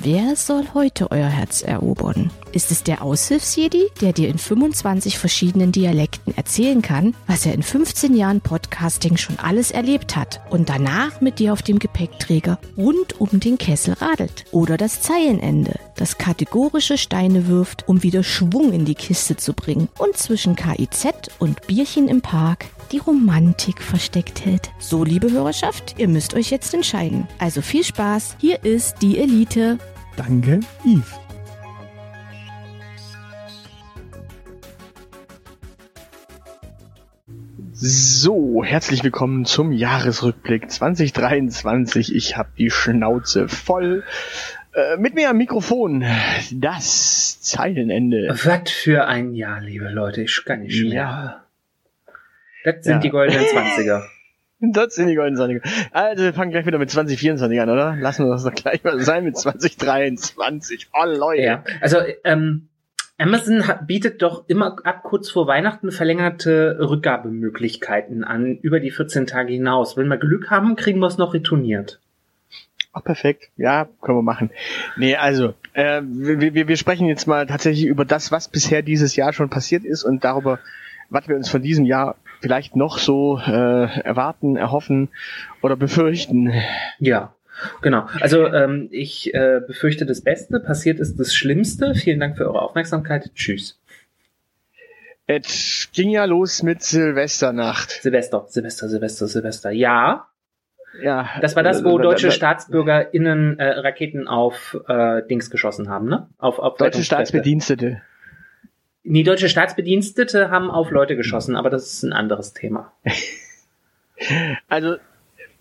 Wer soll heute euer Herz erobern? Ist es der Aushilfsjedi, der dir in 25 verschiedenen Dialekten erzählen kann, was er in 15 Jahren Podcasting schon alles erlebt hat und danach mit dir auf dem Gepäckträger rund um den Kessel radelt? Oder das Zeilenende, das kategorische Steine wirft, um wieder Schwung in die Kiste zu bringen und zwischen KIZ und Bierchen im Park die Romantik versteckt hält. So, liebe Hörerschaft, ihr müsst euch jetzt entscheiden. Also viel Spaß, hier ist die Elite. Danke, Yves. So, herzlich willkommen zum Jahresrückblick 2023. Ich habe die Schnauze voll. Äh, mit mir am Mikrofon das Zeilenende. Was für ein Jahr, liebe Leute. Ich kann nicht mehr. Ja, Das sind Ja. die goldenen Zwanziger. das sind die goldenen 20 Also wir fangen gleich wieder mit 2024 an, oder? Lassen wir das doch gleich mal sein mit 2023. Oh Leute. Ja, also ähm, Amazon hat, bietet doch immer ab kurz vor Weihnachten verlängerte Rückgabemöglichkeiten an, über die 14 Tage hinaus. Wenn wir Glück haben, kriegen wir es noch retourniert. Ach, perfekt. Ja, können wir machen. Nee, also, äh, wir, wir, wir sprechen jetzt mal tatsächlich über das, was bisher dieses Jahr schon passiert ist und darüber, was wir uns von diesem Jahr vielleicht noch so äh, erwarten, erhoffen oder befürchten. Ja, genau. Also ähm, ich äh, befürchte das Beste, passiert ist das Schlimmste. Vielen Dank für eure Aufmerksamkeit. Tschüss. Es ging ja los mit Silvesternacht. Silvester, Silvester, Silvester, Silvester. Ja, Ja, das war das, wo äh, deutsche äh, StaatsbürgerInnen äh, Raketen auf äh, Dings geschossen haben, ne? Auf, auf Deutsche. Staatsbedienstete. Die deutsche Staatsbedienstete haben auf Leute geschossen, aber das ist ein anderes Thema. Also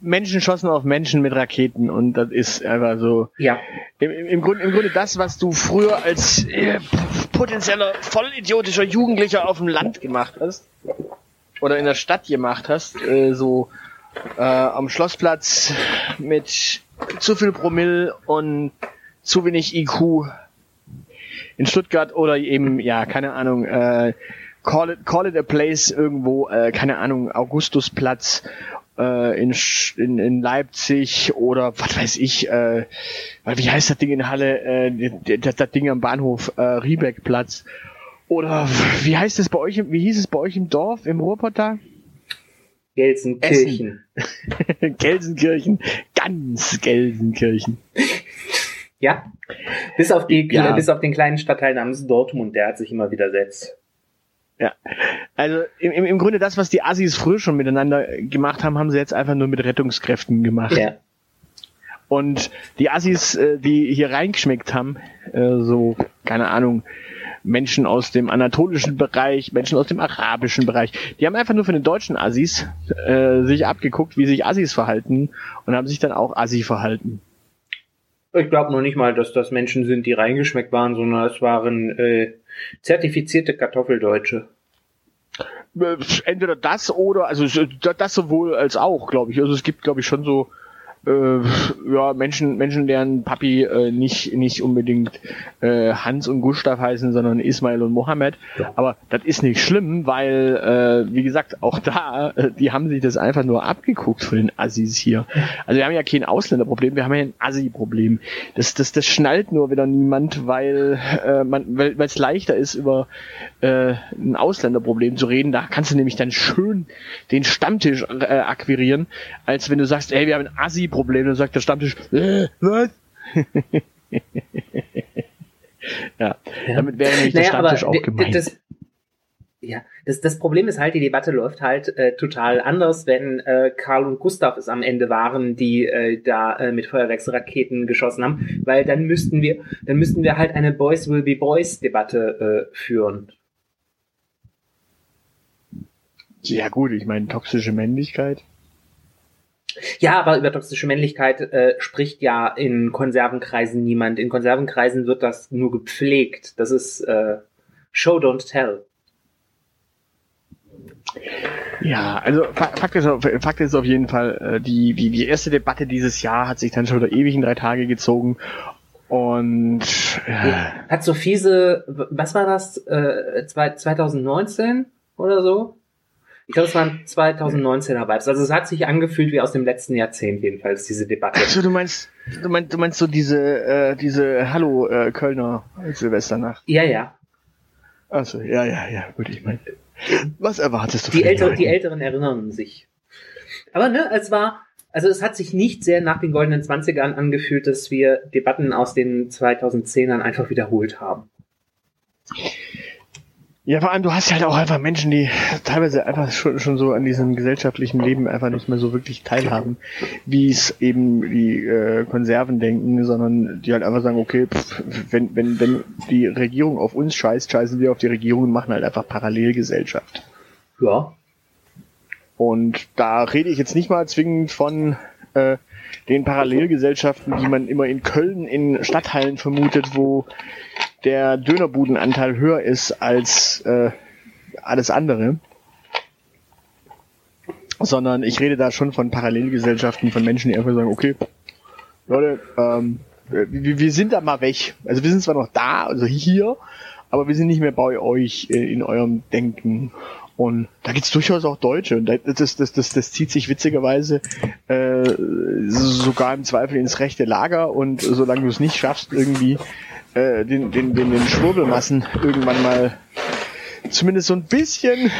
Menschen schossen auf Menschen mit Raketen und das ist einfach so. Ja, im, im, im, Grunde, im Grunde das, was du früher als äh, potenzieller vollidiotischer Jugendlicher auf dem Land gemacht hast oder in der Stadt gemacht hast, äh, so äh, am Schlossplatz mit zu viel Promille und zu wenig IQ in Stuttgart oder eben, ja, keine Ahnung, äh, call, it, call it a place irgendwo, äh, keine Ahnung, Augustusplatz äh, in, in, in Leipzig oder was weiß ich, äh, wie heißt das Ding in Halle, äh, das, das Ding am Bahnhof, äh, Riebeckplatz oder wie heißt es bei euch, wie hieß es bei euch im Dorf, im Ruhrpott da? Gelsenkirchen. Gelsenkirchen, ganz Gelsenkirchen. Ja. Bis auf die, Ja. bis auf den kleinen Stadtteil namens Dortmund, der hat sich immer widersetzt. Ja, also im, im, im Grunde das, was die Assis früher schon miteinander gemacht haben, haben sie jetzt einfach nur mit Rettungskräften gemacht. Ja. Und die Assis, äh, die hier reingeschmeckt haben, äh, so, keine Ahnung, Menschen aus dem anatolischen Bereich, Menschen aus dem arabischen Bereich, die haben einfach nur von den deutschen Assis äh, sich abgeguckt, wie sich Assis verhalten und haben sich dann auch Assi verhalten. Ich glaube noch nicht mal, dass das Menschen sind, die reingeschmeckt waren, sondern es waren äh, zertifizierte Kartoffeldeutsche. Äh, Entweder das oder, also das sowohl als auch, glaube ich. Also es gibt, glaube ich, schon so äh, ja, Menschen, Menschen, deren Papi äh, nicht, nicht unbedingt äh, Hans und Gustav heißen, sondern Ismail und Mohammed. Ja. Aber das ist nicht schlimm, weil, äh, wie gesagt, auch da, äh, die haben sich das einfach nur abgeguckt von den Assis hier. Also wir haben ja kein Ausländerproblem, wir haben ja ein Assi-Problem. Das, das, das schnallt nur wieder niemand, weil äh, man, weil es leichter ist, über äh, ein Ausländerproblem zu reden. Da kannst du nämlich dann schön den Stammtisch äh, akquirieren, als wenn du sagst, ey, wir haben ein Assi-Problem, dann sagt der Stammtisch, äh, was? ja, damit wäre nämlich der Stammtisch auch gemeint. Das, ja, das, das Problem ist halt, die Debatte läuft halt äh, total anders, wenn äh, Karl und Gustav es am Ende waren, die äh, da äh, mit Feuerwerksraketen geschossen haben, weil dann müssten wir, dann müssten wir halt eine Boys will be Boys Debatte äh, führen. ja gut, ich meine, toxische Männlichkeit. Ja, aber über toxische Männlichkeit äh, spricht ja in Konservenkreisen niemand. In Konservenkreisen wird das nur gepflegt. Das ist äh, Show don't tell. Ja, also Fa- Fakt ist, auf- Fakt ist auf jeden Fall, äh, die, die, die erste Debatte dieses Jahr hat sich dann schon wieder ewig in drei Tage gezogen. Und äh, Hat so fiese, was war das, äh, zwei- 2019 oder so? Ich glaube, es waren 2019er Vibes. Also es hat sich angefühlt wie aus dem letzten Jahrzehnt jedenfalls, diese Debatte. Also du meinst, du meinst, du meinst so diese, äh, diese Hallo äh, Kölner Silvesternacht. Ja, ja. Also ja, ja, ja, gut, ich meine. Was erwartest du Die, Älter, die Älteren erinnern sich. Aber ne, es war, also es hat sich nicht sehr nach den goldenen Zwanzigern angefühlt, dass wir Debatten aus den 2010ern einfach wiederholt haben. Ja, vor allem, du hast ja halt auch einfach Menschen, die teilweise einfach schon, schon so an diesem gesellschaftlichen Leben einfach nicht mehr so wirklich teilhaben, wie es eben die äh, Konserven denken, sondern die halt einfach sagen, okay, pff, wenn, wenn, wenn die Regierung auf uns scheißt, scheißen wir auf die Regierung und machen halt einfach Parallelgesellschaft. Ja. Und da rede ich jetzt nicht mal zwingend von äh, den Parallelgesellschaften, die man immer in Köln in Stadtteilen vermutet, wo der Dönerbudenanteil höher ist als äh, alles andere. Sondern ich rede da schon von Parallelgesellschaften, von Menschen, die einfach sagen, okay, Leute, ähm, wir, wir sind da mal weg. Also wir sind zwar noch da, also hier, aber wir sind nicht mehr bei euch äh, in eurem Denken. Und da gibt's durchaus auch Deutsche. Und das, das, das, das, zieht sich witzigerweise äh, sogar im Zweifel ins rechte Lager. Und solange du es nicht schaffst, irgendwie äh, den, den, den, den Schwurbelmassen irgendwann mal zumindest so ein bisschen,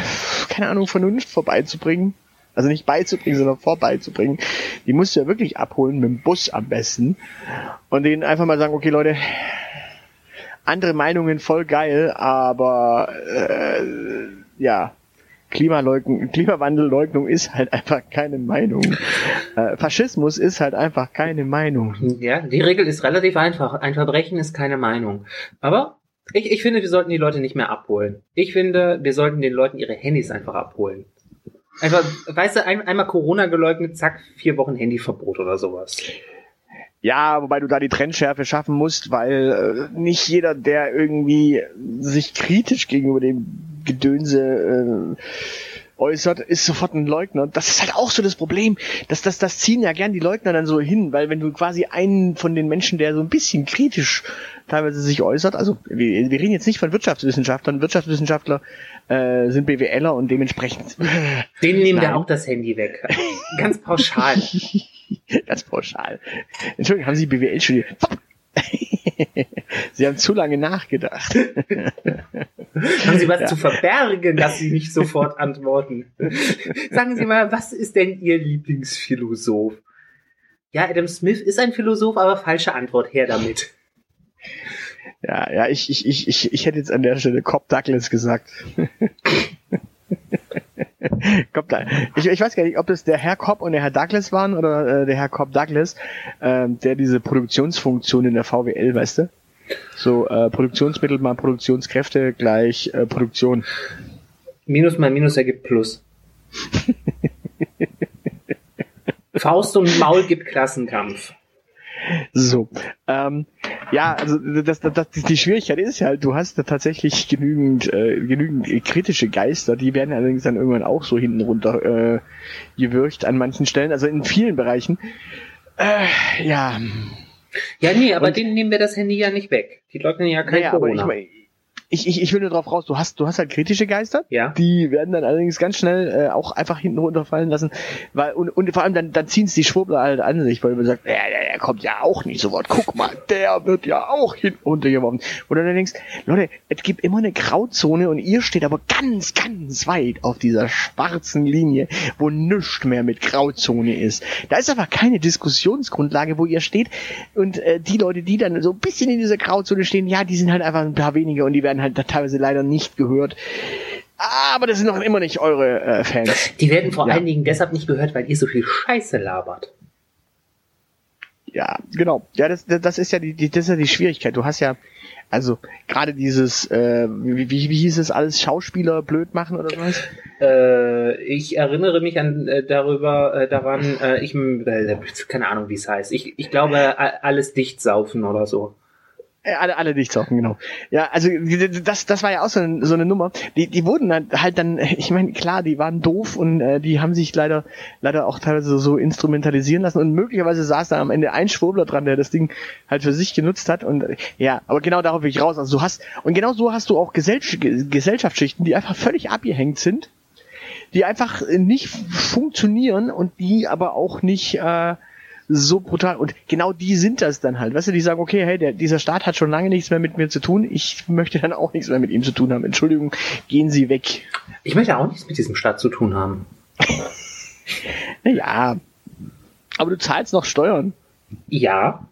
keine Ahnung, Vernunft vorbeizubringen. Also nicht beizubringen, sondern vorbeizubringen. Die musst du ja wirklich abholen, mit dem Bus am besten. Und denen einfach mal sagen, okay Leute, andere Meinungen voll geil, aber äh, ja, Klimaleugnung, Klimawandelleugnung ist halt einfach keine Meinung. Äh, Faschismus ist halt einfach keine Meinung. Ja, die Regel ist relativ einfach. Ein Verbrechen ist keine Meinung. Aber ich, ich finde, wir sollten die Leute nicht mehr abholen. Ich finde, wir sollten den Leuten ihre Handys einfach abholen. Einfach, weißt du, ein, einmal Corona geleugnet, zack, vier Wochen Handyverbot oder sowas. Ja, wobei du da die Trendschärfe schaffen musst, weil äh, nicht jeder, der irgendwie sich kritisch gegenüber dem Gedönse äh, äußert, ist sofort ein Leugner. Das ist halt auch so das Problem. dass das, das ziehen ja gern die Leugner dann so hin, weil wenn du quasi einen von den Menschen, der so ein bisschen kritisch teilweise sich äußert, also wir, wir reden jetzt nicht von Wirtschaftswissenschaftlern, Wirtschaftswissenschaftler äh, sind BWLer und dementsprechend Denen nehmen wir auch das Handy weg. Ganz pauschal. Ganz pauschal. Entschuldigung, haben Sie BWL studiert? Sie haben zu lange nachgedacht. Haben Sie was zu verbergen, dass Sie nicht sofort antworten? Sagen Sie mal, was ist denn Ihr Lieblingsphilosoph? Ja, Adam Smith ist ein Philosoph, aber falsche Antwort. Her damit. Ja, ja, ich, ich, ich, ich, ich hätte jetzt an der Stelle Cobb Douglas gesagt. Cobb Doug- ich, ich weiß gar nicht, ob das der Herr Cobb und der Herr Douglas waren oder äh, der Herr Cobb Douglas, ähm, der diese Produktionsfunktion in der VWL, weißt du? So äh, Produktionsmittel mal Produktionskräfte gleich äh, Produktion. Minus mal Minus ergibt Plus. Faust und Maul gibt Klassenkampf. So. Ähm, ja, also das, das, das, die Schwierigkeit ist ja halt, du hast da tatsächlich genügend, äh, genügend kritische Geister, die werden allerdings dann irgendwann auch so hinten runter äh, gewürgt an manchen Stellen, also in vielen Bereichen. Äh, ja, Ja, nee, aber Und- denen nehmen wir das Handy ja nicht weg. Die leugnen ja kein naja, aber ich, Corona. mein, ich, ich, ich will nur drauf raus, du hast, du hast halt kritische Geister, ja. die werden dann allerdings ganz schnell äh, auch einfach hinten runterfallen lassen, weil und, und vor allem dann, dann ziehen es die Schwurbler halt an sich, weil man sagt, ja, der, der kommt ja auch nicht sofort, guck mal, der wird ja auch hinten runtergeworfen. Und dann denkst, Leute, es gibt immer eine Grauzone und ihr steht aber ganz, ganz weit auf dieser schwarzen Linie, wo nichts mehr mit Grauzone ist. Da ist einfach keine Diskussionsgrundlage, wo ihr steht und äh, die Leute, die dann so ein bisschen in dieser Grauzone stehen, ja, die sind halt einfach ein paar wenige und die werden halt da teilweise leider nicht gehört. Aber das sind noch immer nicht eure äh, Fans. Die werden vor Ja. allen Dingen deshalb nicht gehört, weil ihr so viel Scheiße labert. Ja, genau. Ja, das, das ist ja die, die, das ist ja die Schwierigkeit. Du hast ja, also gerade dieses, äh, wie, wie, wie hieß es alles, Schauspieler blöd machen oder sowas? Äh, ich erinnere mich an äh, darüber äh, daran, äh, ich äh, keine Ahnung, wie es heißt. Ich, ich glaube, alles dicht saufen oder so. Äh, alle, alle nicht zocken, genau. Ja, also das, das war ja auch so eine, so eine Nummer. Die, die wurden halt dann, ich meine, klar, die waren doof und äh, die haben sich leider, leider auch teilweise so instrumentalisieren lassen und möglicherweise saß da am Ende ein Schwurbler dran, der das Ding halt für sich genutzt hat und äh, ja, aber genau darauf will ich raus. Also du hast und genau so hast du auch Gesell Gesellschaftsschichten, die einfach völlig abgehängt sind die einfach nicht funktionieren und die aber auch nicht äh, so brutal. Und genau die sind das dann halt. Weißt du, die sagen, okay, hey, der, dieser Staat hat schon lange nichts mehr mit mir zu tun. Ich möchte dann auch nichts mehr mit ihm zu tun haben. Entschuldigung, gehen Sie weg. Ich möchte auch nichts mit diesem Staat zu tun haben. naja. Aber du zahlst noch Steuern. Ja.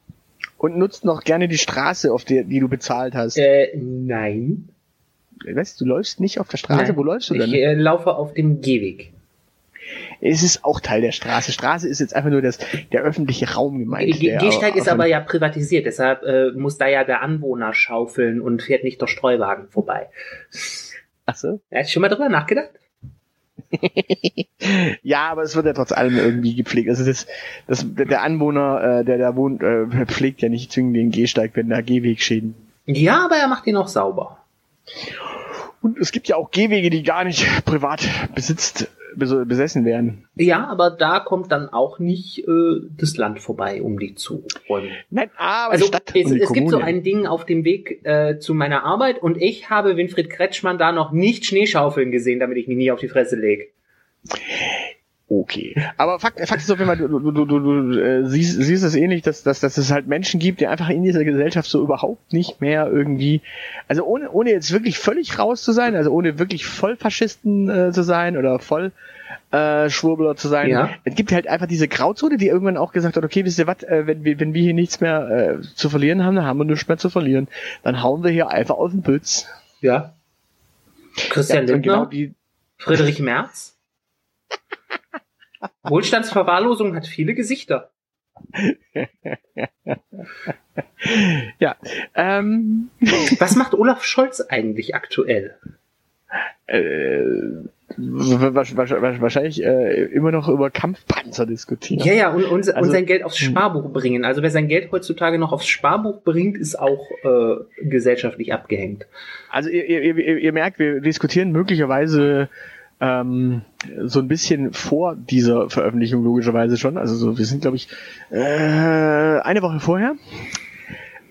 Und nutzt noch gerne die Straße, auf der, die du bezahlt hast. Äh, nein. Weißt du, du läufst nicht auf der Straße. Nein. Wo läufst du denn? Ich äh, laufe auf dem Gehweg. Es ist auch Teil der Straße. Straße ist jetzt einfach nur das, der öffentliche Raum gemeint. Ge der Gehsteig ist aber ja privatisiert, deshalb äh, muss da ja der Anwohner schaufeln und fährt nicht der Streuwagen vorbei. Ach so. Hast du schon mal drüber nachgedacht? Ja, aber es wird ja trotz allem irgendwie gepflegt. Also das, das, der Anwohner, äh, der da wohnt, äh, pflegt ja nicht zwingend den Gehsteig, wenn da Gehwegschäden. Ja, aber er macht ihn auch sauber. Und es gibt ja auch Gehwege, die gar nicht privat besitzt, bes- besessen werden. Ja, aber da kommt dann auch nicht äh, das Land vorbei, um die zu räumen. Nein, aber Also Stadt es, es gibt so ein Ding auf dem Weg äh, zu meiner Arbeit und ich habe Winfried Kretschmann da noch nicht Schneeschaufeln gesehen, damit ich mich nie auf die Fresse leg. Okay. Aber Fakt, Fakt ist auf jeden Fall, du, du, du, du, du äh, siehst, siehst es ähnlich, dass, dass, dass es halt Menschen gibt, die einfach in dieser Gesellschaft so überhaupt nicht mehr irgendwie, also ohne, ohne jetzt wirklich völlig raus zu sein, also ohne wirklich Vollfaschisten äh, zu sein oder voll äh, Schwurbler zu sein. Ja. Es gibt halt einfach diese Grauzone, die irgendwann auch gesagt hat, okay, wisst ihr was, äh, wenn, wir, wenn wir hier nichts mehr äh, zu verlieren haben, dann haben wir nichts mehr zu verlieren. Dann hauen wir hier einfach auf den Pütz. Ja. Christian und Lindner, genau die, Friedrich Merz. Wohlstandsverwahrlosung hat viele Gesichter. ja. Ähm, Was macht Olaf Scholz eigentlich aktuell? äh, wa- wa- wa- wahrscheinlich äh, immer noch über Kampfpanzer diskutieren. Ja, ja, und, und, und Also- sein Geld aufs Sparbuch bringen. Also wer sein Geld heutzutage noch aufs Sparbuch bringt, ist auch äh, gesellschaftlich abgehängt. Also ihr, ihr, ihr, ihr merkt, wir diskutieren möglicherweise ähm, so ein bisschen vor dieser Veröffentlichung logischerweise schon. Also so, wir sind, glaube ich, äh, eine Woche vorher.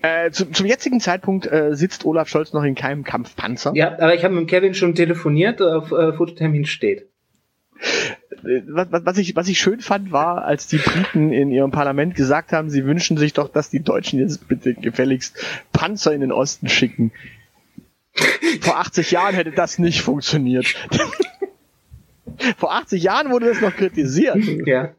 Äh, zu, zum jetzigen Zeitpunkt äh, sitzt Olaf Scholz noch in keinem Kampfpanzer. Ja, aber ich habe mit Kevin schon telefoniert, auf äh, Fototermin steht. Äh, Was, was, was, ich, was ich schön fand, war, als die Briten in ihrem Parlament gesagt haben, sie wünschen sich doch, dass die Deutschen jetzt bitte gefälligst Panzer in den Osten schicken. Vor 80 Jahren hätte das nicht funktioniert. Vor 80 Jahren wurde das noch kritisiert, Ja.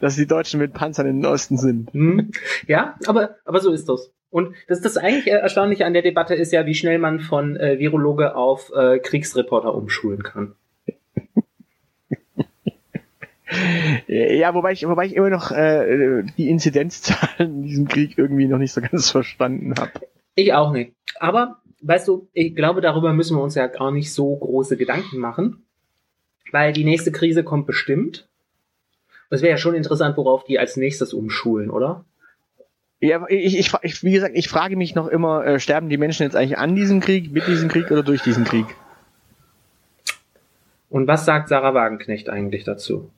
dass die Deutschen mit Panzern in den Osten sind. Hm. Ja, aber, aber so ist das. Und das, das eigentlich Erstaunliche an der Debatte ist ja, wie schnell man von äh, Virologe auf äh, Kriegsreporter umschulen kann. Ja, wobei ich, wobei ich immer noch äh, die Inzidenzzahlen in diesem Krieg irgendwie noch nicht so ganz verstanden habe. Ich auch nicht. Aber, weißt du, ich glaube, darüber müssen wir uns ja gar nicht so große Gedanken machen, weil die nächste Krise kommt bestimmt. Es wäre ja schon interessant, worauf die als nächstes umschulen, oder? Ja, ich, ich, ich, wie gesagt, ich frage mich noch immer, äh, sterben die Menschen jetzt eigentlich an diesem Krieg, mit diesem Krieg oder durch diesen Krieg? Und was sagt Sarah Wagenknecht eigentlich dazu?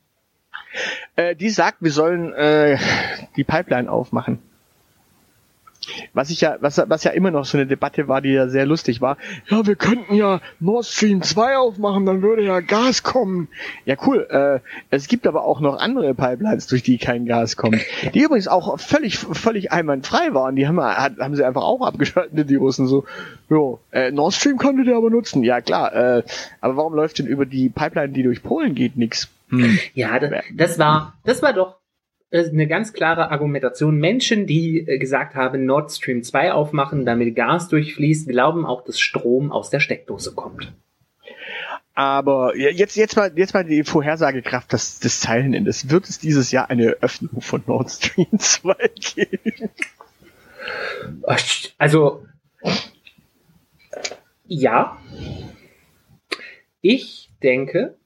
Äh, die sagt, wir sollen äh, die Pipeline aufmachen. Was ich ja, was, was ja immer noch so eine Debatte war, die ja sehr lustig war. Ja, wir könnten ja Nord Stream 2 aufmachen, dann würde ja Gas kommen. Ja, cool. Äh, es gibt aber auch noch andere Pipelines, durch die kein Gas kommt. Die übrigens auch völlig, völlig einwandfrei waren. Die haben, haben sie einfach auch abgeschaltet, die Russen. So, jo, äh, Nord Stream konntet ihr aber nutzen. Ja, klar. Äh, aber warum läuft denn über die Pipeline, die durch Polen geht, nix? Hm. Ja, das, das war, das war doch eine ganz klare Argumentation. Menschen, die äh, gesagt haben, Nord Stream 2 aufmachen, damit Gas durchfließt, glauben auch, dass Strom aus der Steckdose kommt. Aber jetzt, jetzt mal, jetzt mal die Vorhersagekraft des, des Zeilenendes. Wird es dieses Jahr eine Öffnung von Nord Stream 2 geben? Also, ja. Ich denke,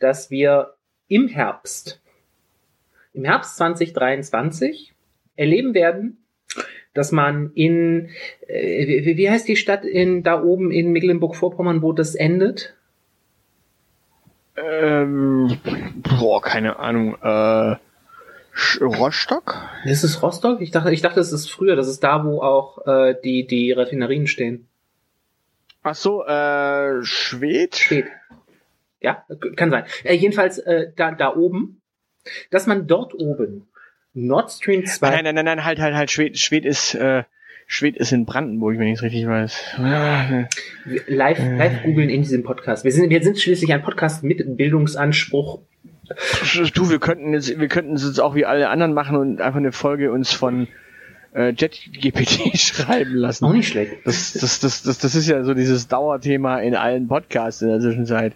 dass wir im Herbst, im Herbst 2023 erleben werden, dass man in, äh, wie, wie heißt die Stadt in, da oben in Mecklenburg-Vorpommern, wo das endet? Ähm, boah, keine Ahnung. Äh, Rostock? Ist es Rostock? Ich dachte, ich dachte, es ist früher. Das ist da, wo auch äh, die, die Raffinerien stehen. Ach so, äh, Schwed? Schwed. Ja, kann sein. Äh, jedenfalls äh, da, da oben, dass man dort oben Nord Stream 2. Nein, nein, nein, nein, halt, halt, halt, Schwed, Schwed ist, äh, Schwed ist in Brandenburg, wenn ich es richtig weiß. Live, live googeln in diesem Podcast. Wir sind, wir sind schließlich ein Podcast mit Bildungsanspruch. Du, wir könnten jetzt, wir könnten es jetzt auch wie alle anderen machen und einfach eine Folge uns von äh, JetGPT schreiben lassen. Auch nicht schlecht. Das, das, das, das, das ist ja so dieses Dauerthema in allen Podcasts in der Zwischenzeit.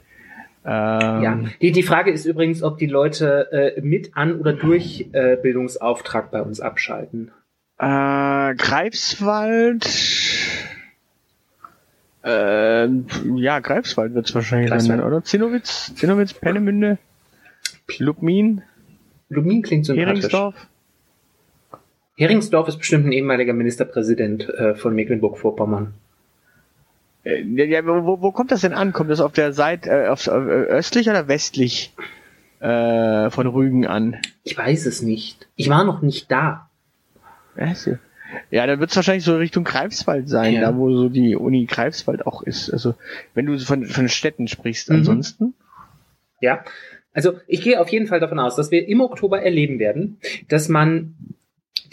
Ähm, ja, die, die Frage ist übrigens, ob die Leute äh, mit an oder durch äh, Bildungsauftrag bei uns abschalten. Äh, Greifswald. Äh, ja, Greifswald wird es wahrscheinlich Greifswald. sein, oder? Zinnowitz, Zinnowitz, Pennemünde, Lubmin. Lubmin klingt so Heringsdorf. Heringsdorf ist bestimmt ein ehemaliger Ministerpräsident äh, von Mecklenburg-Vorpommern. Äh, ja, wo, wo kommt das denn an? Kommt das auf der Seite äh, auf, äh, östlich oder westlich äh, von Rügen an? Ich weiß es nicht. Ich war noch nicht da. Ja, dann wird es wahrscheinlich so Richtung Greifswald sein, ja. da wo so die Uni Greifswald auch ist. Also wenn du von, von Städten sprichst, mhm. ansonsten. Ja, also ich gehe auf jeden Fall davon aus, dass wir im Oktober erleben werden, dass man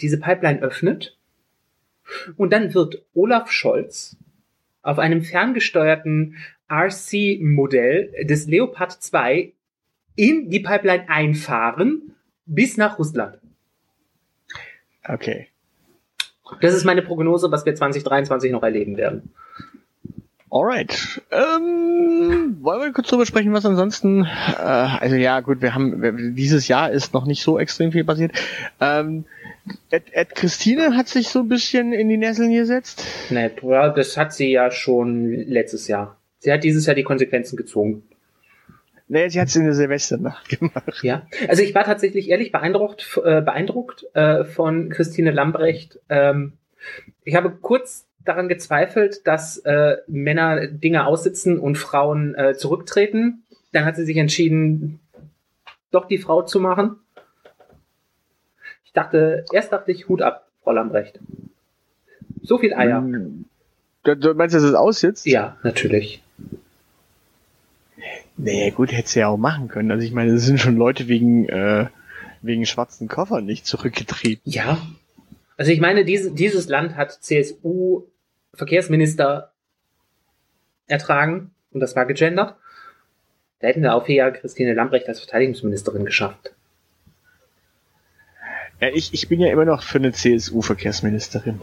diese Pipeline öffnet und dann wird Olaf Scholz auf einem ferngesteuerten RC-Modell des Leopard 2 in die Pipeline einfahren bis nach Russland. Okay. Das ist meine Prognose, was wir 2023 noch erleben werden. Alright. Ähm, wollen wir kurz drüber sprechen, was ansonsten, äh, also ja, gut, wir haben, dieses Jahr ist noch nicht so extrem viel passiert. Ähm, Ed, Ed Christine hat sich so ein bisschen in die Nesseln gesetzt. Nee, das hat sie ja schon letztes Jahr. Sie hat dieses Jahr die Konsequenzen gezogen. Nee, sie hat es in der Silvesternacht gemacht. Ja, also ich war tatsächlich ehrlich beeindruckt, äh, beeindruckt äh, von Christine Lambrecht. Ähm, ich habe kurz daran gezweifelt, dass äh, Männer Dinge aussitzen und Frauen äh, zurücktreten. Dann hat sie sich entschieden, doch die Frau zu machen. Ich dachte, erst dachte ich, Hut ab, Frau Lambrecht. So viel Eier. Du, du meinst, dass es aussitzt? Ja, natürlich. Nee, gut, hätte sie ja auch machen können. Also ich meine, es sind schon Leute wegen, äh, wegen schwarzen Koffern nicht zurückgetreten. Ja. Also ich meine, diese, dieses Land hat CSU-Verkehrsminister ertragen und das war gegendert. Da hätten wir auch hier Christine Lambrecht als Verteidigungsministerin geschafft. Ja, ich, ich bin ja immer noch für eine CSU-Verkehrsministerin.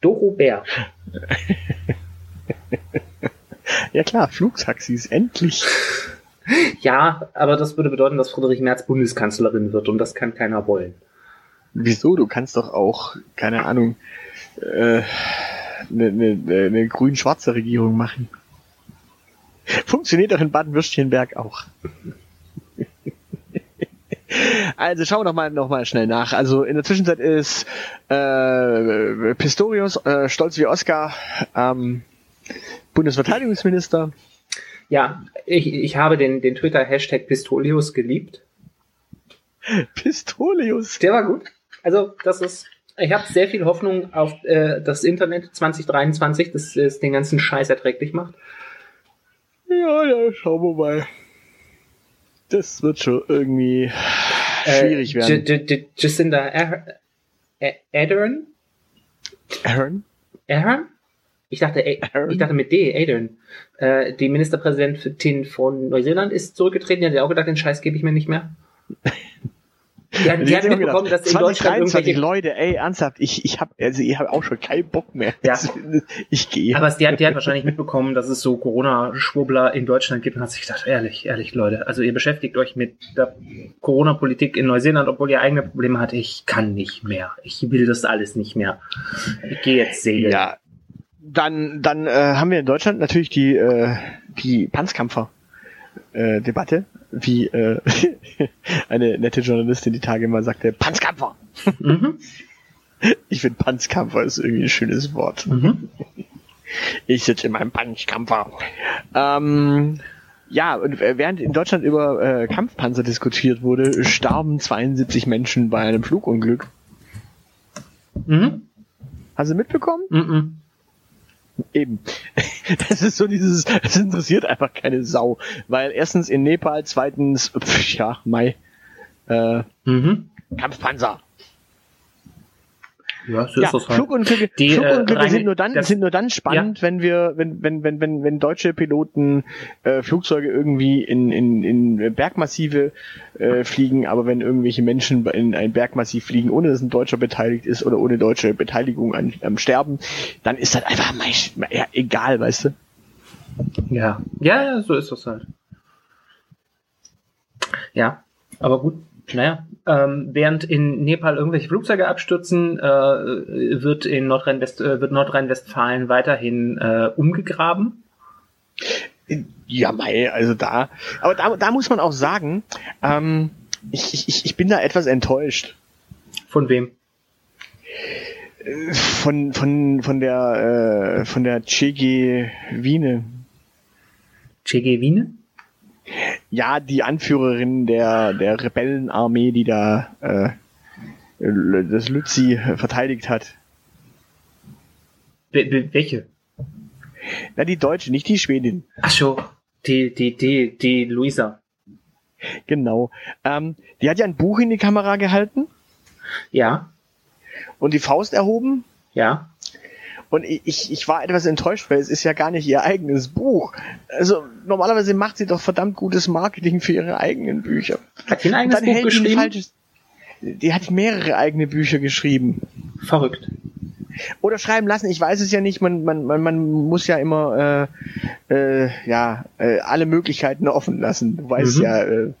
Doro Bär. Ja klar, Flugtaxis, endlich. Ja, aber das würde bedeuten, dass Friedrich Merz Bundeskanzlerin wird und das kann keiner wollen. Wieso? Du kannst doch auch, keine Ahnung, äh, eine, eine, eine grün-schwarze Regierung machen. Funktioniert doch in Baden-Württemberg auch. Also schauen wir doch mal noch mal schnell nach. Also in der Zwischenzeit ist äh, Pistorius äh, stolz wie Oscar ähm, Bundesverteidigungsminister. Ja, ich, ich habe den, den Twitter-Hashtag Pistolius geliebt. Pistolius. Der war gut. Also, das ist, ich habe sehr viel Hoffnung auf äh, das Internet 2023, das es den ganzen Scheiß erträglich macht. Ja, ja, schauen wir mal. Das wird schon irgendwie schwierig werden. J J Jacinda Ardern? Aaron? Aaron? Ich dachte, ich dachte mit D, Adrian. Äh, die Ministerpräsidentin von Neuseeland ist zurückgetreten. Die hat ja auch gedacht, den Scheiß gebe ich mir nicht mehr. Die hat, die hat mitbekommen, dass in Deutschland irgendwelche Leute, ey, ernsthaft, ich, ich habe also ich habe auch schon keinen Bock mehr. Ja. Ich gehe. Aber die hat, die hat wahrscheinlich mitbekommen, dass es so Corona-Schwurbler in Deutschland gibt und hat sich gedacht, ehrlich, ehrlich, Leute, also ihr beschäftigt euch mit der Corona-Politik in Neuseeland, obwohl ihr eigene Probleme habt. Ich kann nicht mehr. Ich will das alles nicht mehr. Ich gehe jetzt segeln. Ja, dann, dann äh, haben wir in Deutschland natürlich die, äh, die Panzkampfer. Äh, Debatte, wie äh, eine nette Journalistin die Tage mal sagte, Panzkampfer. Mhm. Ich finde Panzkampfer ist irgendwie ein schönes Wort. Mhm. Ich sitze in meinem Panzkampfer. Ähm, ja, und während in Deutschland über äh, Kampfpanzer diskutiert wurde, starben 72 Menschen bei einem Flugunglück. Mhm. Hast du mitbekommen? Mhm. Eben. Das ist so dieses, das interessiert einfach keine Sau. Weil erstens in Nepal, zweitens, pf, ja, Mai, äh, Mhm. Kampfpanzer. Ja, so Ja, ist das halt. Flugunglücke, Die, äh, Flugunglücke reine- sind nur dann, das- sind nur dann spannend, wenn wir, wenn, wenn, wenn, wenn, wenn deutsche Piloten äh, Flugzeuge irgendwie in, in, in Bergmassive äh, fliegen, aber wenn irgendwelche Menschen in ein Bergmassiv fliegen, ohne dass ein Deutscher beteiligt ist oder ohne deutsche Beteiligung an, am Sterben, dann ist das einfach meist, ja, egal, weißt du? Ja. ja, ja, so ist das halt. Ja, aber gut. Naja, ähm, während in Nepal irgendwelche Flugzeuge abstürzen, äh, wird in Nordrhein-West äh, wird Nordrhein-Westfalen weiterhin äh, umgegraben. Ja, mei, also da, aber da, da muss man auch sagen, ähm, ich, ich, ich bin da etwas enttäuscht. Von wem? von von von der äh, von der Chege Wiene. Che Guevine? Ja, die Anführerin der der Rebellenarmee, die da äh, das Lützi verteidigt hat. Wel- wel- welche? Na, die Deutsche, nicht die Schwedin. Ach so, die, die, die, die Luisa. Genau. Ähm, die hat ja ein Buch in die Kamera gehalten Ja, und die Faust erhoben. ja. Und ich, ich war etwas enttäuscht, weil es ist ja gar nicht ihr eigenes Buch. Also normalerweise macht sie doch verdammt gutes Marketing für ihre eigenen Bücher. Hat die ein eigenes dann Buch geschrieben? falsches. Die hat mehrere eigene Bücher geschrieben. Verrückt. Oder schreiben lassen, ich weiß es ja nicht, man, man, man, man muss ja immer äh, äh, ja, äh, alle Möglichkeiten offen lassen. Du weißt Mhm. ja, äh,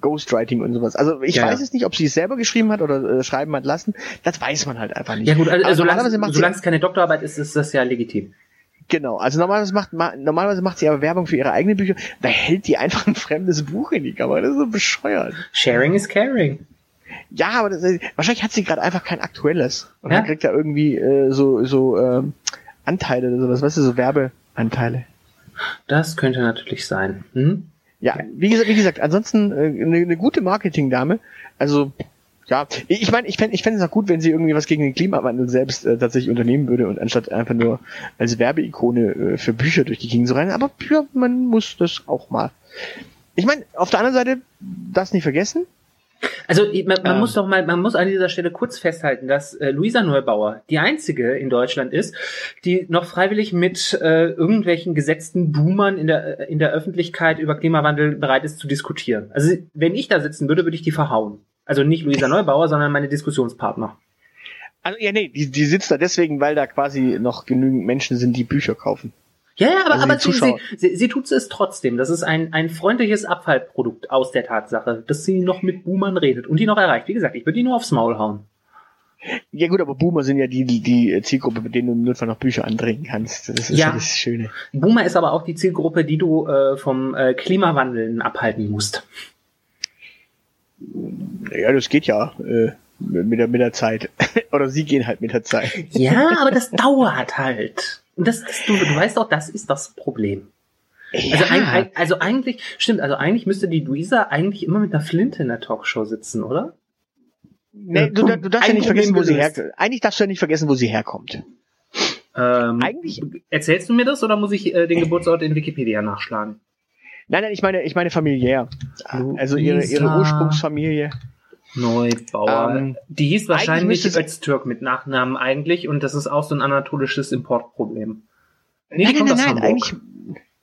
Ghostwriting und sowas. Also ich Ja, weiß es nicht, ob sie es selber geschrieben hat oder äh, schreiben hat lassen. Das weiß man halt einfach nicht. Ja gut, also, Aber solange, solange es keine Doktorarbeit ist, ist das ja legitim. genau, also normalerweise macht, ma, normalerweise macht sie aber Werbung für ihre eigenen Bücher. Da hält die einfach ein fremdes Buch in die Kamera. Das ist so bescheuert. Sharing is caring. Ja, aber das, wahrscheinlich hat sie gerade einfach kein aktuelles. Und Ja. dann kriegt er irgendwie äh, so, so ähm, Anteile oder sowas, weißt du, so Werbeanteile. Das könnte natürlich sein. Hm? Ja, wie gesagt, wie gesagt, ansonsten äh, eine, eine gute Marketingdame. Also ja, ich ich meine, ich fände ich fänd es auch gut, wenn sie irgendwie was gegen den Klimawandel selbst äh, tatsächlich unternehmen würde und anstatt einfach nur als Werbeikone äh, für Bücher durch die Gegend zu rennen. Aber ja, man muss das auch mal. Ich meine, auf der anderen Seite, das nicht vergessen. Also man, man Ähm. muss doch mal, man muss an dieser Stelle kurz festhalten, dass äh, Luisa Neubauer die einzige in Deutschland ist, die noch freiwillig mit äh, irgendwelchen gesetzten Boomern in der äh, in der Öffentlichkeit über Klimawandel bereit ist zu diskutieren. Also wenn ich da sitzen würde, würde ich die verhauen. Also nicht Luisa Neubauer, sondern meine Diskussionspartner. Also ja, nee, die, die sitzt da deswegen, weil da quasi noch genügend Menschen sind, die Bücher kaufen. Ja, ja, aber, Also aber sie, sie, sie, sie tut es trotzdem. Das ist ein, ein freundliches Abfallprodukt aus der Tatsache, dass sie noch mit Boomern redet und die noch erreicht. Wie gesagt, ich würde die nur aufs Maul hauen. Ja gut, aber Boomer sind ja die, die, die Zielgruppe, mit denen du im Notfall noch Bücher andrehen kannst. Das ist ja das Schöne. Boomer ist aber auch die Zielgruppe, die du äh, vom äh, Klimawandeln abhalten musst. Ja, das geht ja äh, mit, der, mit der Zeit. Oder sie gehen halt mit der Zeit. Ja, aber das dauert halt. Und das, das du, du weißt auch, das ist das Problem. Also, Ja. ein, also eigentlich, stimmt, also eigentlich müsste die Luisa eigentlich immer mit einer Flinte in der Talkshow sitzen, oder? Nee, du, du darfst ja nicht vergessen, wo sie herkommt. Eigentlich darfst du ja nicht vergessen, wo sie herkommt. Ähm, Eigentlich- Erzählst du mir das oder muss ich äh, den Geburtsort in Wikipedia nachschlagen? Nein, nein, ich meine, ich meine familiär. Also ihre, ihre Luisa. Ursprungsfamilie. Neubauer. Ähm, die hieß wahrscheinlich Öztürk mit Nachnamen eigentlich und das ist auch so ein anatolisches Importproblem. Nee, nein, kommt nein, aus nein, Hamburg. eigentlich.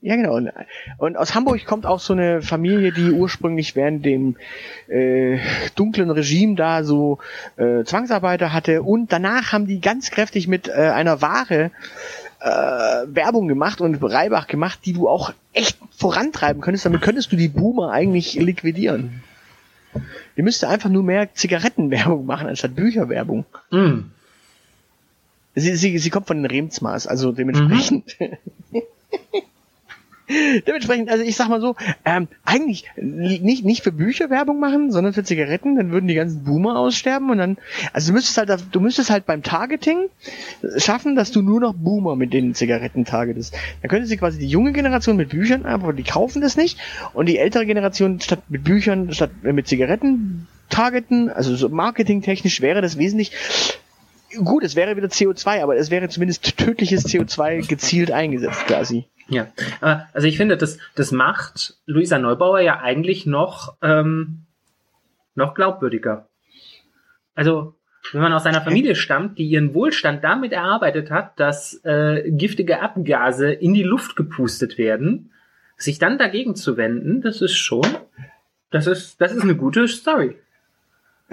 Ja, genau. Und, und aus Hamburg kommt auch so eine Familie, die ursprünglich während dem äh, dunklen Regime da so äh, Zwangsarbeiter hatte und danach haben die ganz kräftig mit äh, einer Ware äh, Werbung gemacht und Reibach gemacht, die du auch echt vorantreiben könntest. Damit könntest du die Boomer eigentlich liquidieren. Die müsste einfach nur mehr Zigarettenwerbung machen anstatt Bücherwerbung. Mm. Sie, sie, sie kommt von den Remsmaß, also dementsprechend. dementsprechend, also ich sag mal so, ähm, eigentlich nicht, nicht für Bücher Werbung machen, sondern für Zigaretten, dann würden die ganzen Boomer aussterben und dann, also du müsstest halt, du müsstest halt beim Targeting schaffen, dass du nur noch Boomer mit den Zigaretten targetest. Dann könnte sie quasi die junge Generation mit Büchern, aber die kaufen das nicht und die ältere Generation statt mit Büchern, statt mit Zigaretten targeten, also so marketingtechnisch wäre das wesentlich gut, es wäre wieder CO2, aber es wäre zumindest tödliches CO2 gezielt eingesetzt quasi. Ja, also ich finde, das, das macht Luisa Neubauer ja eigentlich noch, ähm, noch glaubwürdiger. Also, wenn man aus einer Familie stammt, die ihren Wohlstand damit erarbeitet hat, dass äh, giftige Abgase in die Luft gepustet werden, sich dann dagegen zu wenden, das ist schon, das ist, das ist eine gute Story.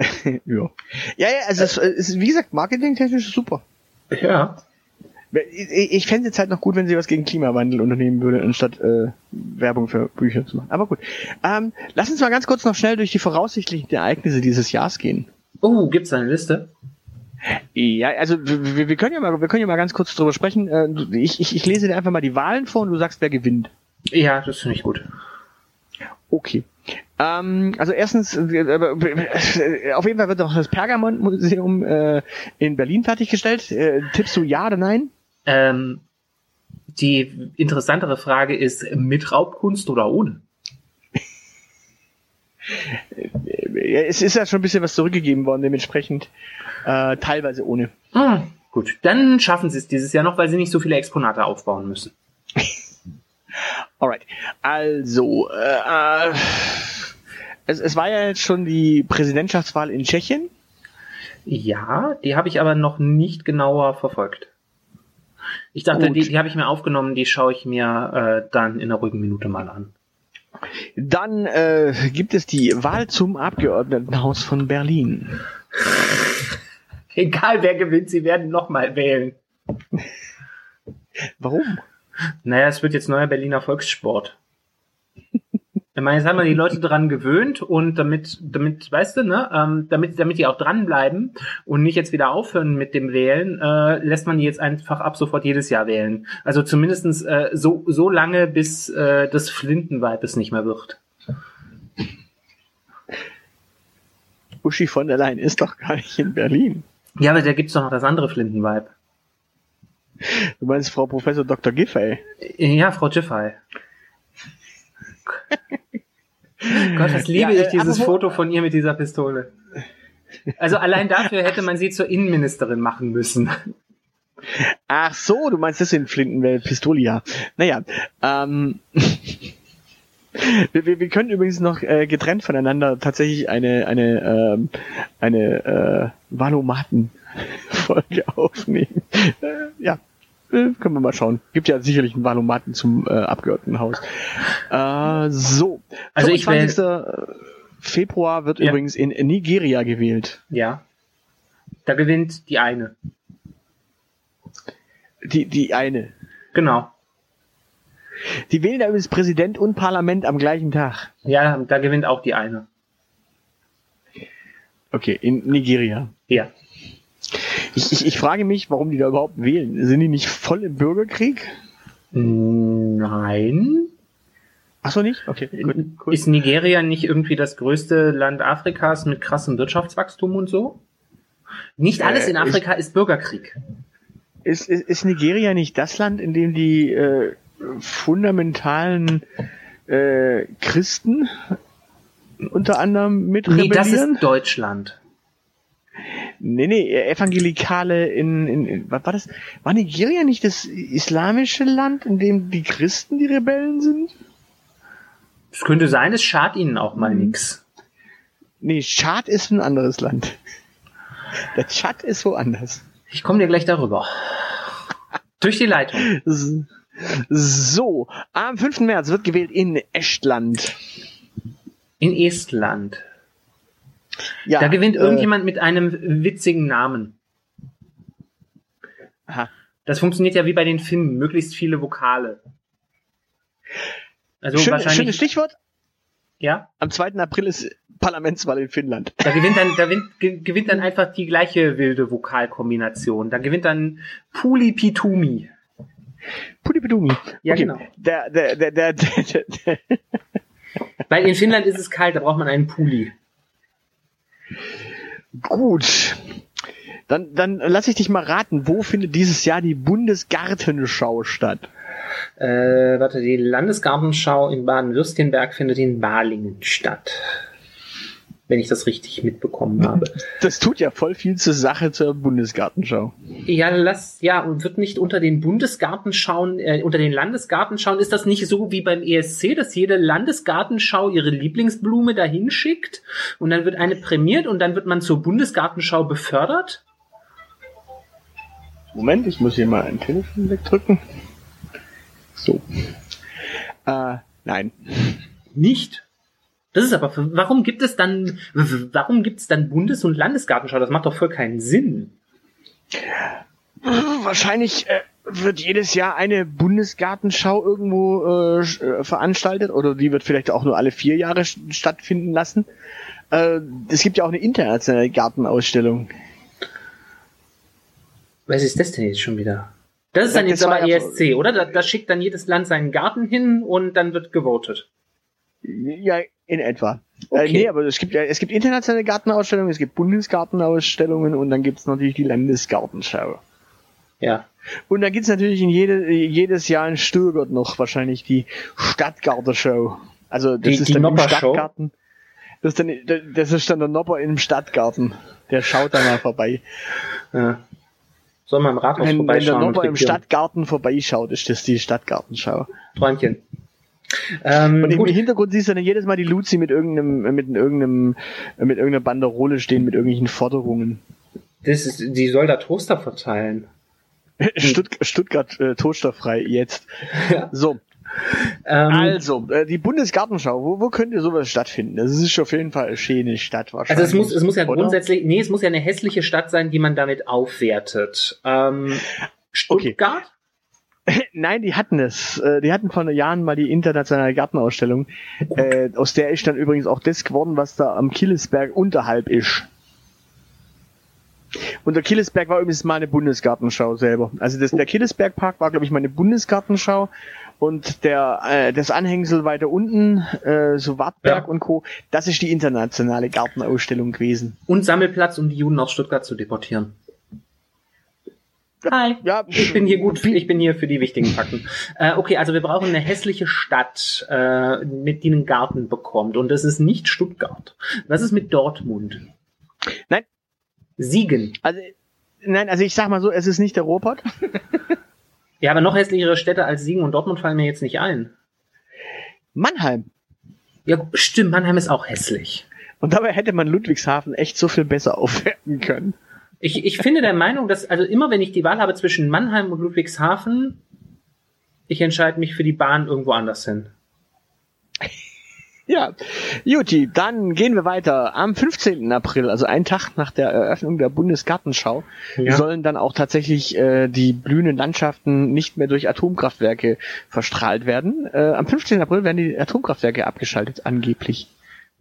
ja. Ja, ja, also es ist, wie gesagt, marketingtechnisch super. Ja. Ich, ich fände es halt noch gut, wenn sie was gegen Klimawandel unternehmen würde, anstatt äh, Werbung für Bücher zu machen. Aber gut. Ähm, lass uns mal ganz kurz noch schnell durch die voraussichtlichen Ereignisse dieses Jahres gehen. Oh, gibt's eine Liste? Ja, also wir, wir können ja mal, wir können ja mal ganz kurz drüber sprechen. Äh, ich, ich, ich lese dir einfach mal die Wahlen vor und du sagst, wer gewinnt. Ja, das finde ich gut. Okay. Ähm, also erstens, äh, äh, auf jeden Fall wird noch das Pergamon-Museum äh, in Berlin fertiggestellt. Äh, tippst du ja oder nein? Ähm, die interessantere Frage ist, mit Raubkunst oder ohne? es ist ja schon ein bisschen was zurückgegeben worden, dementsprechend äh, teilweise ohne. Ah, gut, dann schaffen sie es dieses Jahr noch, weil sie nicht so viele Exponate aufbauen müssen. Alright, also äh, äh, es, es war ja jetzt schon die Präsidentschaftswahl in Tschechien. Ja, die habe ich aber noch nicht genauer verfolgt. Ich dachte, Gut. die, die habe ich mir aufgenommen, die schaue ich mir äh, dann in einer ruhigen Minute mal an. Dann äh, gibt es die Wahl zum Abgeordnetenhaus von Berlin. Egal wer gewinnt, sie werden nochmal wählen. Warum? Naja, es wird jetzt neuer Berliner Volkssport. Ich meine, jetzt haben wir die Leute dran gewöhnt und damit, damit, weißt du, ne, ähm, damit, damit die auch dranbleiben und nicht jetzt wieder aufhören mit dem Wählen, äh, lässt man die jetzt einfach ab sofort jedes Jahr wählen. Also zumindestens äh, so, so lange, bis äh, das Flintenweib es nicht mehr wird. Uschi von der Leyen ist doch gar nicht in Berlin. Ja, aber da gibt's doch noch das andere Flintenweib. Du meinst Frau Professor Dr. Giffey? Ja, Frau Giffey. Gott, was liebe ja, ich äh, dieses Foto von ihr mit dieser Pistole. Also allein dafür hätte man sie zur Innenministerin machen müssen. Ach so, du meinst das in Flintenwelt Pistolia. Naja, ähm, wir, wir, können übrigens noch äh, getrennt voneinander tatsächlich eine eine ähm, eine äh, Valomaten-Folge aufnehmen. Äh, ja, äh, können wir mal schauen. Gibt ja sicherlich einen Valomaten zum äh, Abgeordnetenhaus. Äh, so. Also 25. ich will... Februar wird ja. übrigens in Nigeria gewählt. Ja. Da gewinnt die eine. Die, die eine. Genau. Die wählen da übrigens Präsident und Parlament am gleichen Tag. Ja, da gewinnt auch die eine. Okay, in Nigeria. Ja. Ich, ich, ich frage mich, warum die da überhaupt wählen. Sind die nicht voll im Bürgerkrieg? Nein. Ach so nicht? Okay. Gut, cool. Ist Nigeria nicht irgendwie das größte Land Afrikas mit krassem Wirtschaftswachstum und so? Nicht alles äh, in Afrika ist, ist Bürgerkrieg. Ist, ist, ist Nigeria nicht das Land, in dem die äh, fundamentalen äh, Christen unter anderem mit? Nee, das ist Deutschland. Nee, nee, Evangelikale in, in, in, was war das? War Nigeria nicht das islamische Land, in dem die Christen die Rebellen sind? Es könnte sein, es schadet ihnen auch mal nix. Nee, Schad ist ein anderes Land. Der Tschad ist woanders. Ich komme dir gleich darüber. Durch die Leitung. So, am 5. März wird gewählt in Estland. In Estland. Ja, da gewinnt äh, irgendjemand mit einem witzigen Namen. Aha. Das funktioniert ja wie bei den Filmen, möglichst viele Vokale. Also Schön, wahrscheinlich. Schönes Stichwort. Ja. Am 2. April ist Parlamentswahl in Finnland. Da gewinnt dann, da gewinnt, gewinnt dann einfach die gleiche wilde Vokalkombination. Da gewinnt dann Puli Pitumi. Puli Pitumi. Ja, okay. genau. Der, der, der. Weil in Finnland ist es kalt, da braucht man einen Puli. Gut. Dann, dann lass ich dich mal raten, wo findet dieses Jahr die Bundesgartenschau statt? Äh, warte, die Landesgartenschau in Baden-Württemberg findet in Balingen statt. Wenn ich das richtig mitbekommen habe. Das tut ja voll viel zur Sache zur Bundesgartenschau. Ja, lass, ja, und wird nicht unter den Bundesgartenschauen, äh, unter den Landesgartenschauen, ist das nicht so wie beim ESC, dass jede Landesgartenschau ihre Lieblingsblume dahin schickt und dann wird eine prämiert und dann wird man zur Bundesgartenschau befördert? Moment, ich muss hier mal ein Telefon wegdrücken. So. Äh, nein. Nicht? Das ist aber, warum gibt es dann, warum gibt es dann Bundes- und Landesgartenschau? Das macht doch voll keinen Sinn. Wahrscheinlich äh, wird jedes Jahr eine Bundesgartenschau irgendwo äh, äh, veranstaltet oder die wird vielleicht auch nur alle vier Jahre stattfinden lassen. Äh, es gibt ja auch eine internationale Gartenausstellung. Was ist das denn jetzt schon wieder? Das ist dann jetzt aber ESC, oder? Da, da schickt dann jedes Land seinen Garten hin und dann wird gewotet. Ja, in etwa. Äh, okay. Äh, nee, aber es gibt ja, es gibt internationale Gartenausstellungen, es gibt Bundesgartenausstellungen und dann gibt's natürlich die Landesgartenschau. Ja. Und dann gibt's natürlich in jede, jedes Jahr in Stuttgart noch wahrscheinlich die Stadtgartenschau. Also das die, ist die dann Nopper im Stadtgarten. Das ist, dann, das ist dann der Nopper im Stadtgarten. Der schaut da mal vorbei. Ja. Soll man im Rathaus wenn, vorbeischauen? Wenn der Nopper im Stadtgarten vorbeischaut, ist das die Stadtgartenschau. Träumchen. Ähm, und im Hintergrund siehst du dann jedes Mal die Luzi mit irgendeinem, mit irgendeinem, mit irgendeiner Banderole stehen, mit irgendwelchen Forderungen. Das ist, die soll da Toaster verteilen. Stutt Stuttgart äh, toasterfrei jetzt. Ja. So. Ähm, also, äh, die Bundesgartenschau, wo, wo könnte sowas stattfinden? Das ist auf jeden Fall eine schöne Stadt wahrscheinlich. Also es muss, es muss ja oder? grundsätzlich, nee, es muss ja eine hässliche Stadt sein, die man damit aufwertet. Ähm, Stuttgart? Okay. Nein, die hatten es. Äh, die hatten vor Jahren mal die internationale Gartenausstellung. Äh, aus der ist dann übrigens auch das geworden, was da am Killesberg unterhalb ist. Und der Killesberg war übrigens mal eine Bundesgartenschau selber. Also das, der Killesbergpark war, glaube ich, mal eine Bundesgartenschau und der äh, das Anhängsel weiter unten, äh, so Wartberg ja. und Co., das ist die internationale Gartenausstellung gewesen. Und Sammelplatz, um die Juden aus Stuttgart zu deportieren. Hi. Ja, ich bin hier gut, ich bin hier für die wichtigen Fakten. Äh, okay, also wir brauchen eine hässliche Stadt, äh, mit die einen Garten bekommt. Und das ist nicht Stuttgart. Was ist mit Dortmund? Nein. Siegen. Also, nein, also ich sag mal so, es ist nicht der Ruhrpott. ja, aber noch hässlichere Städte als Siegen und Dortmund fallen mir jetzt nicht ein. Mannheim. Ja, stimmt, Mannheim ist auch hässlich. Und dabei hätte man Ludwigshafen echt so viel besser aufwerten können. Ich, ich finde der Meinung, dass, also immer wenn ich die Wahl habe zwischen Mannheim und Ludwigshafen, ich entscheide mich für die Bahn irgendwo anders hin. Ja, Juti, dann gehen wir weiter. Am 15. April, also einen Tag nach der Eröffnung der Bundesgartenschau, ja. sollen dann auch tatsächlich äh, die blühenden Landschaften nicht mehr durch Atomkraftwerke verstrahlt werden. Äh, am 15. April werden die Atomkraftwerke abgeschaltet, angeblich.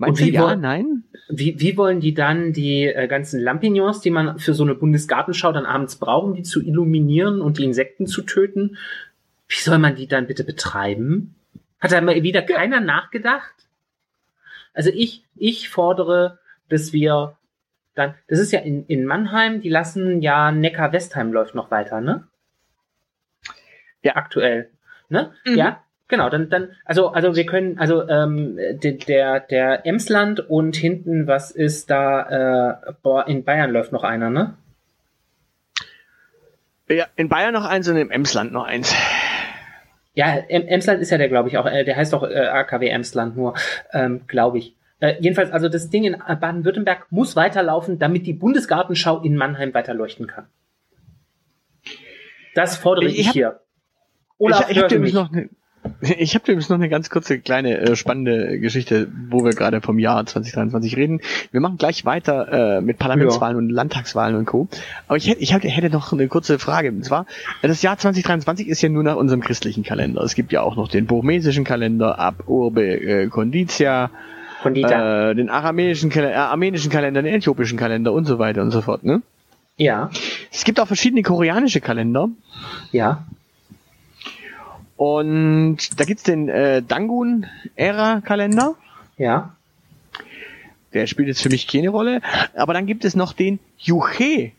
Meinst du ja, wollen, nein? Wie, wie wollen die dann die äh, ganzen Lampignons, die man für so eine Bundesgartenschau dann abends braucht, um die zu illuminieren und die Insekten zu töten, wie soll man die dann bitte betreiben? Hat da mal wieder keiner nachgedacht? Also ich, ich fordere, dass wir dann, das ist ja in, in Mannheim, die lassen ja Neckar-Westheim läuft noch weiter, ne? Ja. Aktuell. Ne? Mhm. Ja, Genau, dann, dann, also, also wir können, also ähm, der, der Emsland und hinten, was ist da, äh, boah, in Bayern läuft noch einer, ne? Ja, in Bayern noch eins und im Emsland noch eins. Ja, Emsland ist ja der, glaube ich, auch, äh, der heißt doch äh, AKW Emsland nur, ähm, glaube ich. Äh, jedenfalls, also das Ding in Baden-Württemberg muss weiterlaufen, damit die Bundesgartenschau in Mannheim weiter leuchten kann. Das fordere ich, ich hab, hier. Olaf, ich, ich hab mich noch ne, ich habe übrigens noch eine ganz kurze kleine äh, spannende Geschichte, wo wir gerade vom Jahr 2023 reden. Wir machen gleich weiter äh, mit Parlamentswahlen ja. und Landtagswahlen und Co. Aber ich hätte, ich hätte noch eine kurze Frage. Und zwar, das Jahr 2023 ist ja nur nach unserem christlichen Kalender. Es gibt ja auch noch den burmesischen Kalender, ab Urbe äh, Conditia, äh, den aramäischen, äh, armenischen Kalender, den äthiopischen Kalender und so weiter und so fort, ne? Ja. Es gibt auch verschiedene koreanische Kalender. Ja. Und da gibt's den äh, Dangun-Ära-Kalender. Ja. Der spielt jetzt für mich keine Rolle. Aber dann gibt es noch den Juche-Kalender,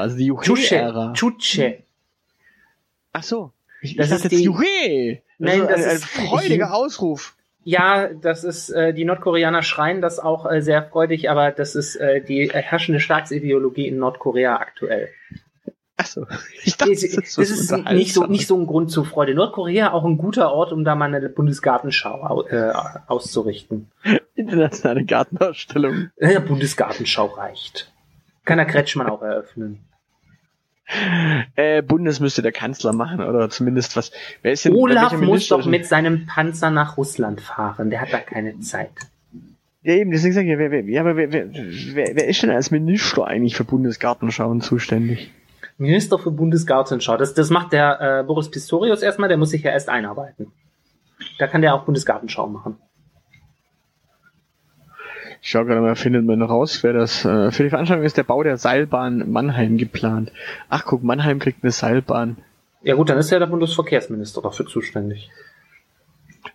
also die Juche-Ära. Chuche. Ach so. Ich, das ich dachte jetzt Juche. Nein, das, das ist ein freudiger Ausruf. Ja, das ist, äh, die Nordkoreaner schreien das auch äh, sehr freudig, aber das ist äh, die herrschende Staatsideologie in Nordkorea aktuell. Achso, ich dachte, das, das, das ist nicht so, nicht so ein Grund zur Freude. Nordkorea auch ein guter Ort, um da mal eine Bundesgartenschau äh, auszurichten. Internationale Gartenausstellung. Ja, Bundesgartenschau reicht. Kann der Kretschmann auch eröffnen. Äh, Bundes müsste der Kanzler machen oder zumindest was. Wer ist denn, Olaf muss doch mit seinem Panzer nach Russland fahren. Der hat da keine Zeit. Ja, eben, deswegen sage ich, wer, wer, ja, aber wer, wer, wer ist denn als Minister eigentlich für Bundesgartenschauen zuständig? Minister für Bundesgartenschau. Das, das macht der äh, Boris Pistorius erstmal, der muss sich ja erst einarbeiten. Da kann der auch Bundesgartenschau machen. Ich schaue gerade mal, findet man raus, wer das. Äh, für die Veranstaltung ist der Bau der Seilbahn Mannheim geplant. Ach guck, Mannheim kriegt eine Seilbahn. Ja gut, dann ist ja der Bundesverkehrsminister dafür zuständig.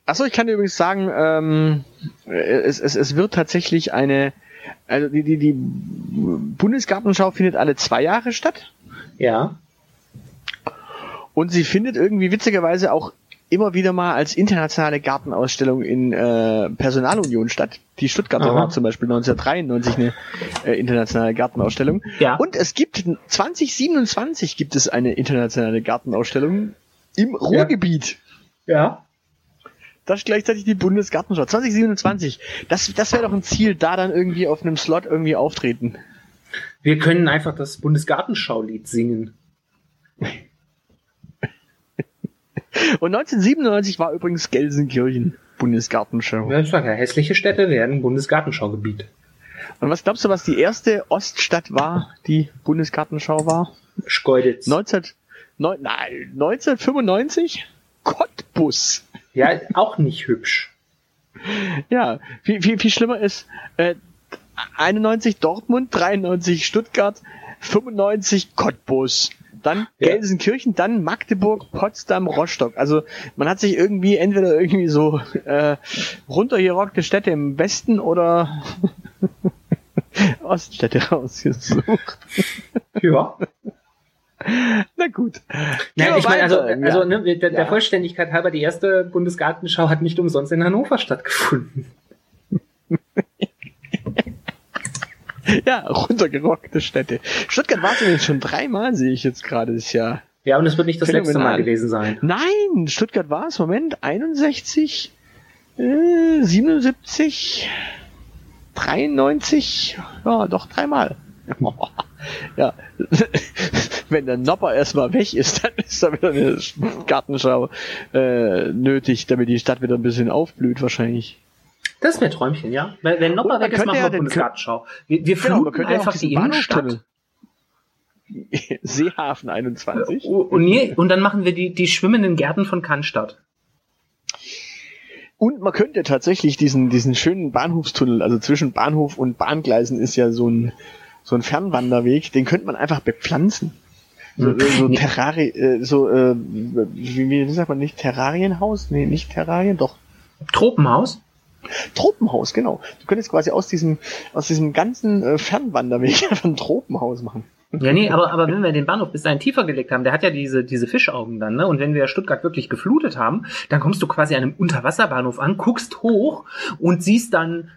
Achso, ich kann dir übrigens sagen, ähm, es, es, es wird tatsächlich eine, also die, die, die Bundesgartenschau findet alle zwei Jahre statt. Ja. Und sie findet irgendwie witzigerweise auch immer wieder mal als internationale Gartenausstellung in äh, Personalunion statt. Die Stuttgarter Aha. war zum Beispiel 1993 eine äh, internationale Gartenausstellung. Ja. Und es gibt 2027 gibt es eine internationale Gartenausstellung im Ruhrgebiet. Ja. ja. Das ist gleichzeitig die Bundesgartenschau. 2027. Das, das wäre doch ein Ziel, da dann irgendwie auf einem Slot irgendwie auftreten. Wir können einfach das Bundesgartenschaulied singen. Und 1997 war übrigens Gelsenkirchen Bundesgartenschau. Ja, ja, hässliche Städte werden Bundesgartenschaugebiet. Und was glaubst du, was die erste Oststadt war, die Bundesgartenschau war? Schkeuditz. 19, neun, nein, 1995? Cottbus. Ja, auch nicht hübsch. Ja, viel, viel, viel schlimmer ist, äh, 91 Dortmund, 93 Stuttgart, 95 Cottbus dann ja. Gelsenkirchen, dann Magdeburg, Potsdam, Rostock. Also man hat sich irgendwie entweder irgendwie so äh, runtergerockte Städte im Westen oder Oststädte rausgesucht. Ja. Na gut. Naja, ich meine, also, also ne, der, der Vollständigkeit halber, die erste Bundesgartenschau hat nicht umsonst in Hannover stattgefunden. ja, runtergerockte Städte. Stuttgart war es schon dreimal, sehe ich jetzt gerade das Jahr. Ja, und es wird nicht das letzte Mal gewesen sein. Nein, Stuttgart war es, Moment, 61, äh, 77, 93, ja, doch dreimal. ja, wenn der Nopper erstmal weg ist, dann ist da wieder eine Gartenschau äh, nötig, damit die Stadt wieder ein bisschen aufblüht wahrscheinlich. Das wäre Träumchen, ja. Wenn, wenn Nopper weg ist, machen wir Bundesgartenschau. Wir, wir genau, fluten einfach die Innenstadt. Seehafen 21. Und, nee, und dann machen wir die, die schwimmenden Gärten von Cannstatt. Und man könnte tatsächlich diesen, diesen schönen Bahnhofstunnel, also zwischen Bahnhof und Bahngleisen ist ja so ein, so ein Fernwanderweg, den könnte man einfach bepflanzen. So, hm. so Terrari, äh, so, äh, wie, wie sagt man nicht, Terrarienhaus? Nee, nicht Terrarien, doch. Tropenhaus? Tropenhaus, genau. Du könntest quasi aus diesem, aus diesem ganzen äh, Fernwanderweg einfach ein Tropenhaus machen. Ja, nee, aber, aber wenn wir den Bahnhof bis dahin tiefer gelegt haben, der hat ja diese, diese Fischaugen dann, ne? Und wenn wir Stuttgart wirklich geflutet haben, dann kommst du quasi an einem Unterwasserbahnhof an, guckst hoch und siehst dann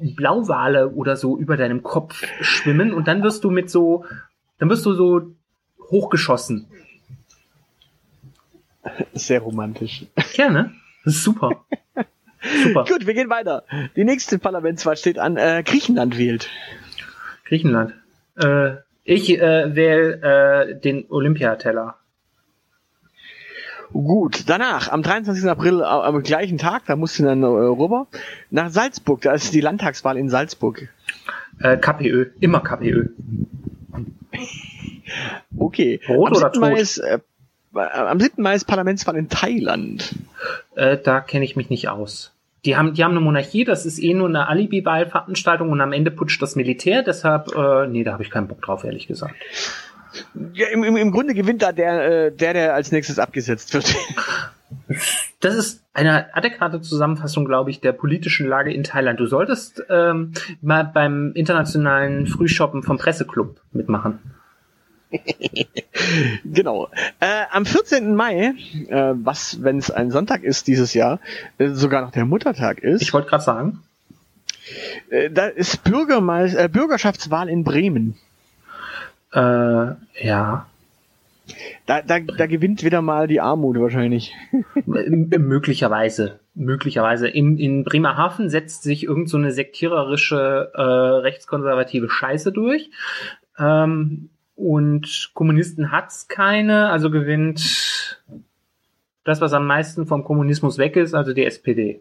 Blauwale oder so über deinem Kopf schwimmen und dann wirst du mit so, dann wirst du so hochgeschossen. Sehr romantisch. Ja, ne? Das ist super. Super. Gut, wir gehen weiter. Die nächste Parlamentswahl steht an. Äh, Griechenland wählt. Griechenland. Äh, ich äh, wähle äh, den Olympiateller. Gut, danach, am 23. April, am gleichen Tag, da musst du dann äh, rüber, nach Salzburg, da ist die Landtagswahl in Salzburg. Äh, KPÖ, immer KPÖ. okay. Rot am oder tot? Ist, äh, am 7. Mai ist Parlamentswahl in Thailand. Äh, da kenne ich mich nicht aus. Die haben, die haben eine Monarchie, das ist eh nur eine Alibi-Wahlveranstaltung und am Ende putscht das Militär, deshalb, äh, nee, da habe ich keinen Bock drauf, ehrlich gesagt. Ja, im, im, im Grunde gewinnt da der, äh, der, der als nächstes abgesetzt wird. Das ist eine adäquate Zusammenfassung, glaube ich, der politischen Lage in Thailand. Du solltest ähm, mal beim internationalen Frühshoppen vom Presseclub mitmachen. genau. Äh, am 14. Mai, äh, was, wenn es ein Sonntag ist dieses Jahr, äh, sogar noch der Muttertag ist. Ich wollte gerade sagen. Äh, da ist äh, Bürgerschaftswahl in Bremen. Äh, ja. Da, da, da gewinnt wieder mal die Armut wahrscheinlich. M möglicherweise. Möglicherweise. In, in Bremerhaven setzt sich irgend so eine sektiererische, äh, rechtskonservative Scheiße durch. Ähm, und Kommunisten hat's keine, also gewinnt das, was am meisten vom Kommunismus weg ist, also die SPD.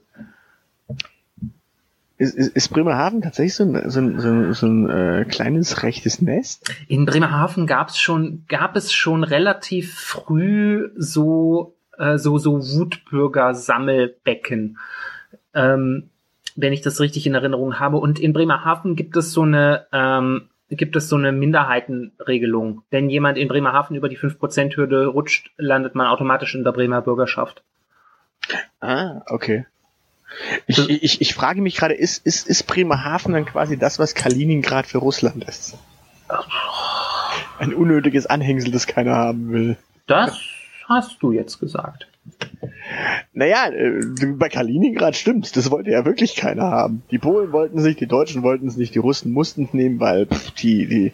Ist, ist, ist Bremerhaven tatsächlich so ein, so ein, so ein, so ein äh, kleines rechtes Nest? In Bremerhaven gab's schon, gab es schon relativ früh so, äh, so, so Wutbürger-Sammelbecken. Ähm, wenn ich das richtig in Erinnerung habe. Und in Bremerhaven gibt es so eine, ähm, gibt es so eine Minderheitenregelung. Wenn jemand in Bremerhaven über die 5%-Hürde rutscht, landet man automatisch in der Bremer Bürgerschaft. Ah, okay. Ich, ich, ich frage mich gerade, ist, ist, ist Bremerhaven dann quasi das, was Kaliningrad für Russland ist? Ein unnötiges Anhängsel, das keiner haben will. Das hast du jetzt gesagt. Naja, äh, bei Kaliningrad stimmt's. Das wollte ja wirklich keiner haben. Die Polen wollten es nicht, die Deutschen wollten es nicht, die Russen mussten es nehmen, weil pff, die, die,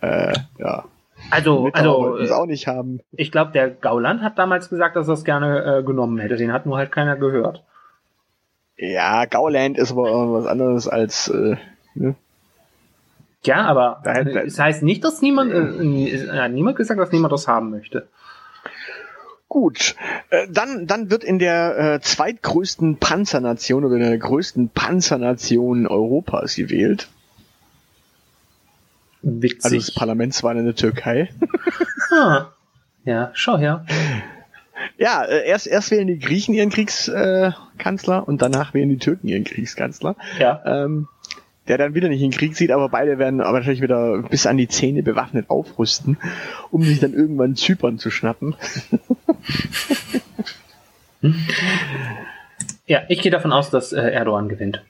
äh, ja. Also, also es auch nicht haben. Ich glaube, der Gauland hat damals gesagt, dass er es gerne äh, genommen hätte. Den hat nur halt keiner gehört. Ja, Gauland ist aber was anderes als. Äh, ne? Ja, aber es das heißt nicht, dass niemand, äh, hat niemand gesagt, dass niemand das haben möchte. Gut, äh, dann, dann wird in der äh, zweitgrößten Panzernation oder in der größten Panzernation Europas gewählt. Witzig. Also das Parlamentswahl in der Türkei. ah, ja, schau her. Ja, äh, erst, erst wählen die Griechen ihren Kriegskanzler äh, und danach wählen die Türken ihren Kriegskanzler. Ja. Ähm, der dann wieder nicht in den Krieg zieht, aber beide werden aber natürlich wieder bis an die Zähne bewaffnet aufrüsten, um sich dann irgendwann Zypern zu schnappen. ja, ich gehe davon aus, dass äh, Erdogan gewinnt.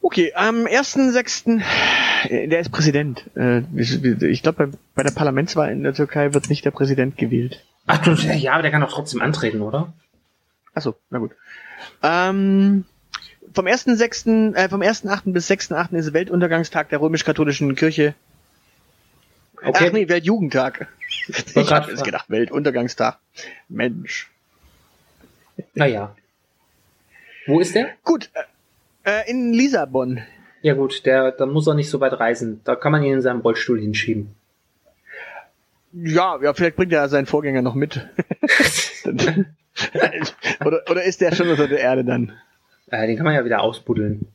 Okay, am 1.6., äh, der ist Präsident. Äh, ich glaube, bei der Parlamentswahl in der Türkei wird nicht der Präsident gewählt. Ach, ja, aber der kann doch trotzdem antreten, oder? Achso, na gut. Ähm, vom 1.6., äh, vom 1.8. bis 6.8. ist Weltuntergangstag der römisch-katholischen Kirche. Okay. Ach nee, Weltjugendtag. Ich, habe jetzt gedacht, Weltuntergangstag. Mensch. Naja. Wo ist der? Gut, äh, in Lissabon. Ja gut, der, da muss er nicht so weit reisen. Da kann man ihn in seinem Rollstuhl hinschieben. Ja, ja, vielleicht bringt er seinen Vorgänger noch mit. oder, oder ist der schon unter der Erde dann? Äh, den kann man ja wieder ausbuddeln.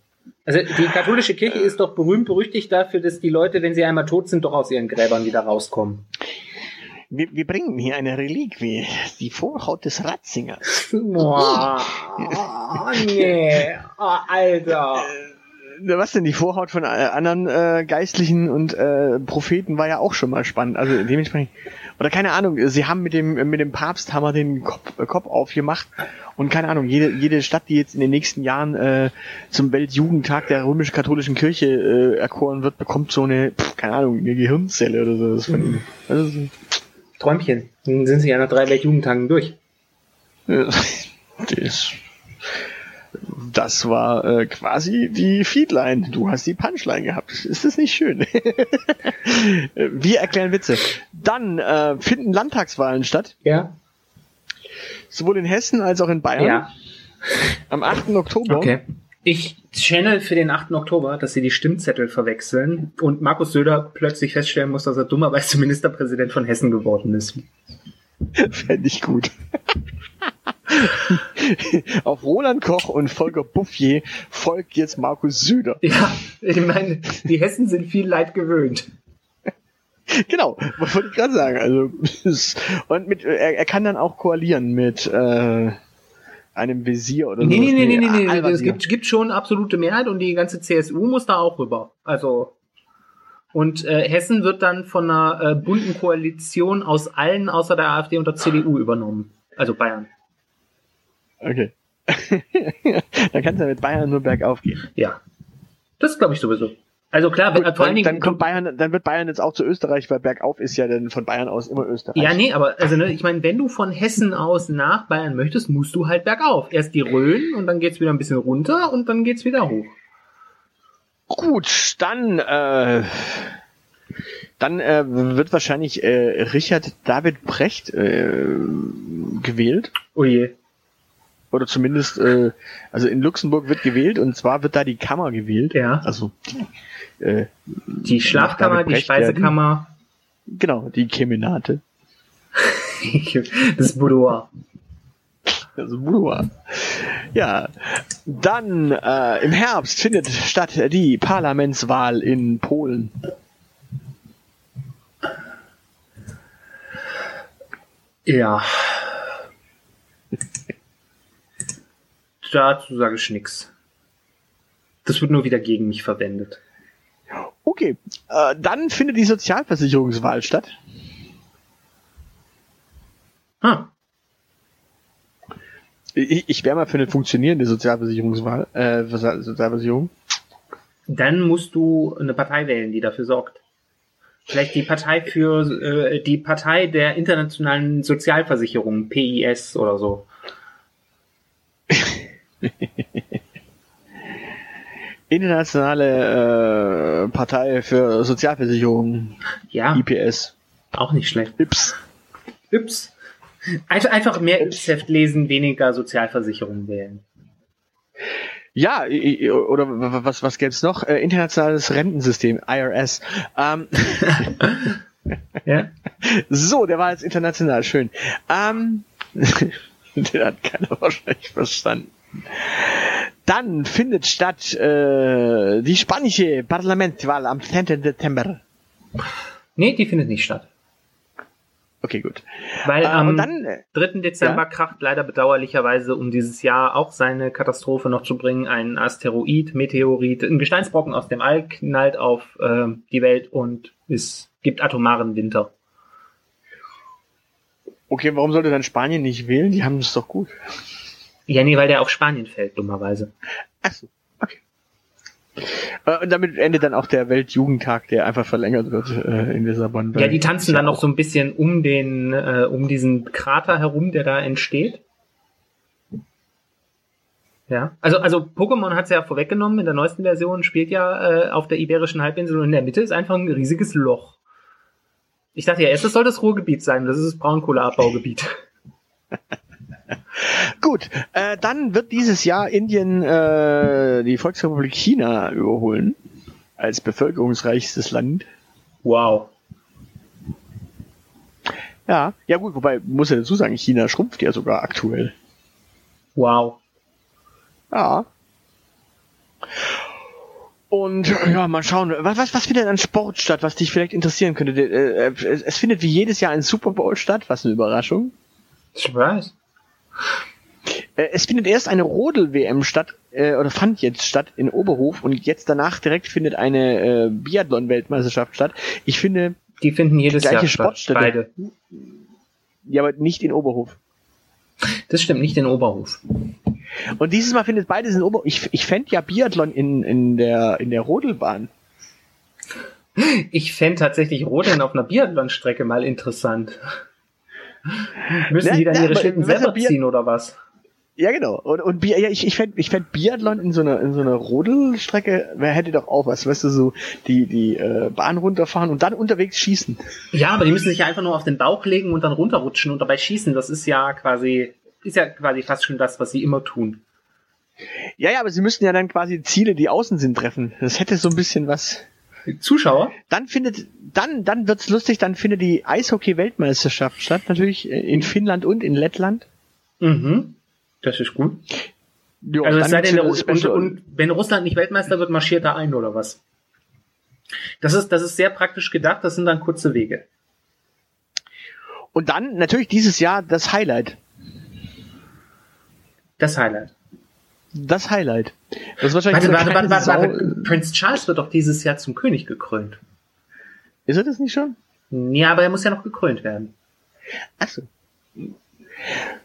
Also die katholische Kirche ist doch berühmt berüchtigt dafür, dass die Leute, wenn sie einmal tot sind, doch aus ihren Gräbern wieder rauskommen. Wir, wir bringen hier eine Reliquie, die Vorhaut des Ratzingers. Boah, oh, nee, oh, Alter. Äh, was denn, die Vorhaut von äh, anderen äh, Geistlichen und äh, Propheten war ja auch schon mal spannend. Also dementsprechend, oder keine Ahnung, sie haben mit dem mit dem Papst haben wir den Kopf, äh, Kopf aufgemacht und keine Ahnung, jede, jede Stadt, die jetzt in den nächsten Jahren äh, zum Weltjugendtag der römisch-katholischen Kirche äh, erkoren wird, bekommt so eine, pff, keine Ahnung, eine Gehirnzelle oder so. Das von, also, Träumchen. Dann sind sie ja nach drei Weltjugendtagen durch. Das, das war äh, quasi die Feedline. Du hast die Punchline gehabt. Ist das nicht schön? Wir erklären Witze. Dann äh, finden Landtagswahlen statt. Ja. Sowohl in Hessen als auch in Bayern. Ja. Am 8. Oktober. Okay. Ich channel für den 8. Oktober, dass sie die Stimmzettel verwechseln und Markus Söder plötzlich feststellen muss, dass er dummerweise Ministerpräsident von Hessen geworden ist. Fände ich gut. Auf Roland Koch und Volker Bouffier folgt jetzt Markus Söder. Ja, ich meine, die Hessen sind viel Leid gewöhnt. Genau, wollte ich gerade sagen. Also und mit er, er kann dann auch koalieren mit äh, einem Visier oder so. Nee, nee, nee, nee, nee, nee. Es gibt, gibt schon absolute Mehrheit und die ganze CSU muss da auch rüber. Also und äh, Hessen wird dann von einer äh, bunten Koalition aus allen außer der AfD und der CDU übernommen. Also Bayern. Okay. dann kannst du mit Bayern nur bergauf gehen. Ja. Das glaube ich sowieso. Also klar, Gut, vor dann, allen Dingen dann kommt Bayern, dann wird Bayern jetzt auch zu Österreich, weil bergauf ist ja dann von Bayern aus immer Österreich. Ja, nee, aber also ne, ich meine, wenn du von Hessen aus nach Bayern möchtest, musst du halt bergauf. Erst die Rhön und dann geht's wieder ein bisschen runter und dann geht's wieder hoch. Gut, dann äh, dann äh, wird wahrscheinlich äh, Richard David Brecht äh, gewählt. Oh je. Oder zumindest, äh, also in Luxemburg wird gewählt und zwar wird da die Kammer gewählt. Ja. Also äh, Die Schlafkammer, die Speisekammer, genau, die Kemenate. das Boudoir. Also Boudoir. Ja, dann äh, im Herbst findet statt die Parlamentswahl in Polen. Ja. Dazu sage ich nix. Das wird nur wieder gegen mich verwendet. Okay, äh, dann findet die Sozialversicherungswahl statt. Ah, Ich, ich wäre mal für eine funktionierende Sozialversicherungswahl, äh, Sozial- Sozialversicherung. dann musst du eine Partei wählen, die dafür sorgt. Vielleicht die Partei für äh, die Partei der internationalen Sozialversicherung, PIS oder so. Internationale äh, Partei für Sozialversicherung, Ja, IPS, auch nicht schlecht. IPS. Yps. Einfach, einfach mehr Yps-Heft lesen, weniger Sozialversicherung wählen. Ja, oder was, was gäb's noch? Äh, internationales Rentensystem, IRS. Ähm, Ja? so, der war jetzt international, schön. Ähm, den hat keiner wahrscheinlich verstanden. Dann findet statt äh, die spanische Parlamentswahl am 10. Dezember. Nee, die findet nicht statt. Okay, gut. Weil Äh, am und dann, äh, 3. Dezember ja? kracht leider bedauerlicherweise, um dieses Jahr auch seine Katastrophe noch zu bringen, ein Asteroid, Meteorit, ein Gesteinsbrocken aus dem All knallt auf äh, die Welt und es gibt atomaren Winter. okay, warum sollte dann Spanien nicht wählen? Die haben es doch gut. Ja, nee, weil der auf Spanien fällt, dummerweise. Achso, okay. Äh, und damit endet dann auch der Weltjugendtag, der einfach verlängert wird äh, in Lissabon. Ja, die tanzen dann noch auch- so ein bisschen um den, äh, um diesen Krater herum, der da entsteht. Ja, also, also Pokémon hat es ja vorweggenommen, in der neuesten Version spielt ja äh, auf der Iberischen Halbinsel und in der Mitte ist einfach ein riesiges Loch. Ich dachte ja erst, das soll das Ruhrgebiet sein, das ist das Braunkohleabbaugebiet. Gut, äh, dann wird dieses Jahr Indien äh, die Volksrepublik China überholen als bevölkerungsreichstes Land. Wow. Ja, ja gut, wobei muss ja dazu sagen, China schrumpft ja sogar aktuell. Wow. Ja. Und ja, mal schauen, was, was, was findet an Sport statt, was dich vielleicht interessieren könnte? Äh, äh, Es, es findet wie jedes Jahr ein Super Bowl statt, was eine Überraschung. Ich weiß. Äh, Es findet erst eine Rodel-WM statt, äh, oder fand jetzt statt in Oberhof und jetzt danach direkt findet eine äh, Biathlon-Weltmeisterschaft statt. Ich finde, Die finden jedes Gleiche Jahr. Sportstätte. Beide. ja, aber nicht in Oberhof. Das stimmt, nicht in Oberhof. Und dieses Mal findet beides in Oberhof. Ich, ich fände ja Biathlon in, in der, in der Rodelbahn. Ich fände tatsächlich Rodeln auf einer Biathlonstrecke mal interessant. Müssen Ne, die dann ne, ihre Schlitten selber Biat- ziehen oder was? Ja, genau. Und, und Bi ja, ich, ich fände ich fänd Biathlon in so einer in so einer Rodelstrecke, wer hätte doch auch was, weißt du, so die, die äh, Bahn runterfahren und dann unterwegs schießen. Ja, aber die müssen sich ja einfach nur auf den Bauch legen und dann runterrutschen und dabei schießen. Das ist ja quasi, ist ja quasi fast schon das, was sie immer tun. Ja, ja, aber sie müssten ja dann quasi Ziele, die außen sind, treffen. Das hätte so ein bisschen was. Zuschauer? Dann findet, dann, dann wird's lustig, dann findet die Eishockey-Weltmeisterschaft statt, natürlich äh, in Finnland und in Lettland. Mhm. Das ist gut. Jo, Also es sei denn, und, und wenn Russland nicht Weltmeister wird, marschiert er ein oder was? Das ist, das ist sehr praktisch gedacht, das sind dann kurze Wege. und dann natürlich dieses Jahr das Highlight. Das Highlight. Das Highlight. Das ist wahrscheinlich Warte, warte, warte, warte, warte. Prince Charles wird doch dieses Jahr zum König gekrönt. Ist er das nicht schon? Ja, aber er muss ja noch gekrönt werden. Achso.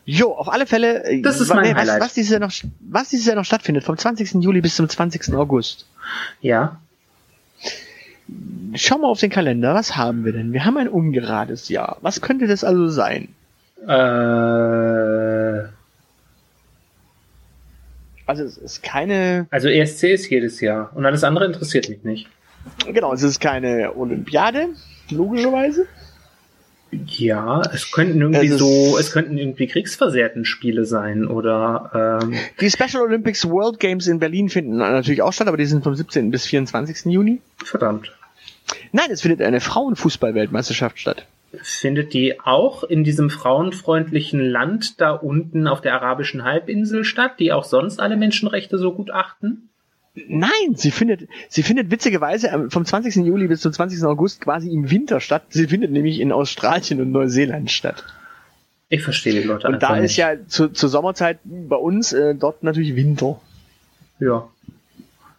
Jo, auf alle Fälle. äh, Das ist mein was, Highlight. was, dieses Jahr noch, was dieses Jahr noch stattfindet, vom 20. Juli bis zum 20. August. Ja. schau mal auf den Kalender. Was haben wir denn? Wir haben ein ungerades Jahr. Was könnte das also sein? Äh, Also es ist keine, also ESC ist jedes Jahr und alles andere interessiert mich nicht. genau, es ist keine Olympiade, logischerweise. Ja, es könnten irgendwie Es so, es könnten irgendwie kriegsversehrten Spiele sein oder ähm, Die Special Olympics World Games in Berlin finden natürlich auch statt, aber die sind vom 17. bis 24. Juni. verdammt. Nein, es findet eine Frauenfußball-Weltmeisterschaft statt. Findet die auch in diesem frauenfreundlichen Land da unten auf der arabischen Halbinsel statt, die auch sonst alle Menschenrechte so gut achten? Nein, sie findet, sie findet witzigerweise vom 20. Juli bis zum 20. August quasi im Winter statt. Sie findet nämlich in Australien und Neuseeland statt. Ich verstehe die Leute Und da nicht. ist ja zu, zur Sommerzeit bei uns äh, dort natürlich Winter. Ja.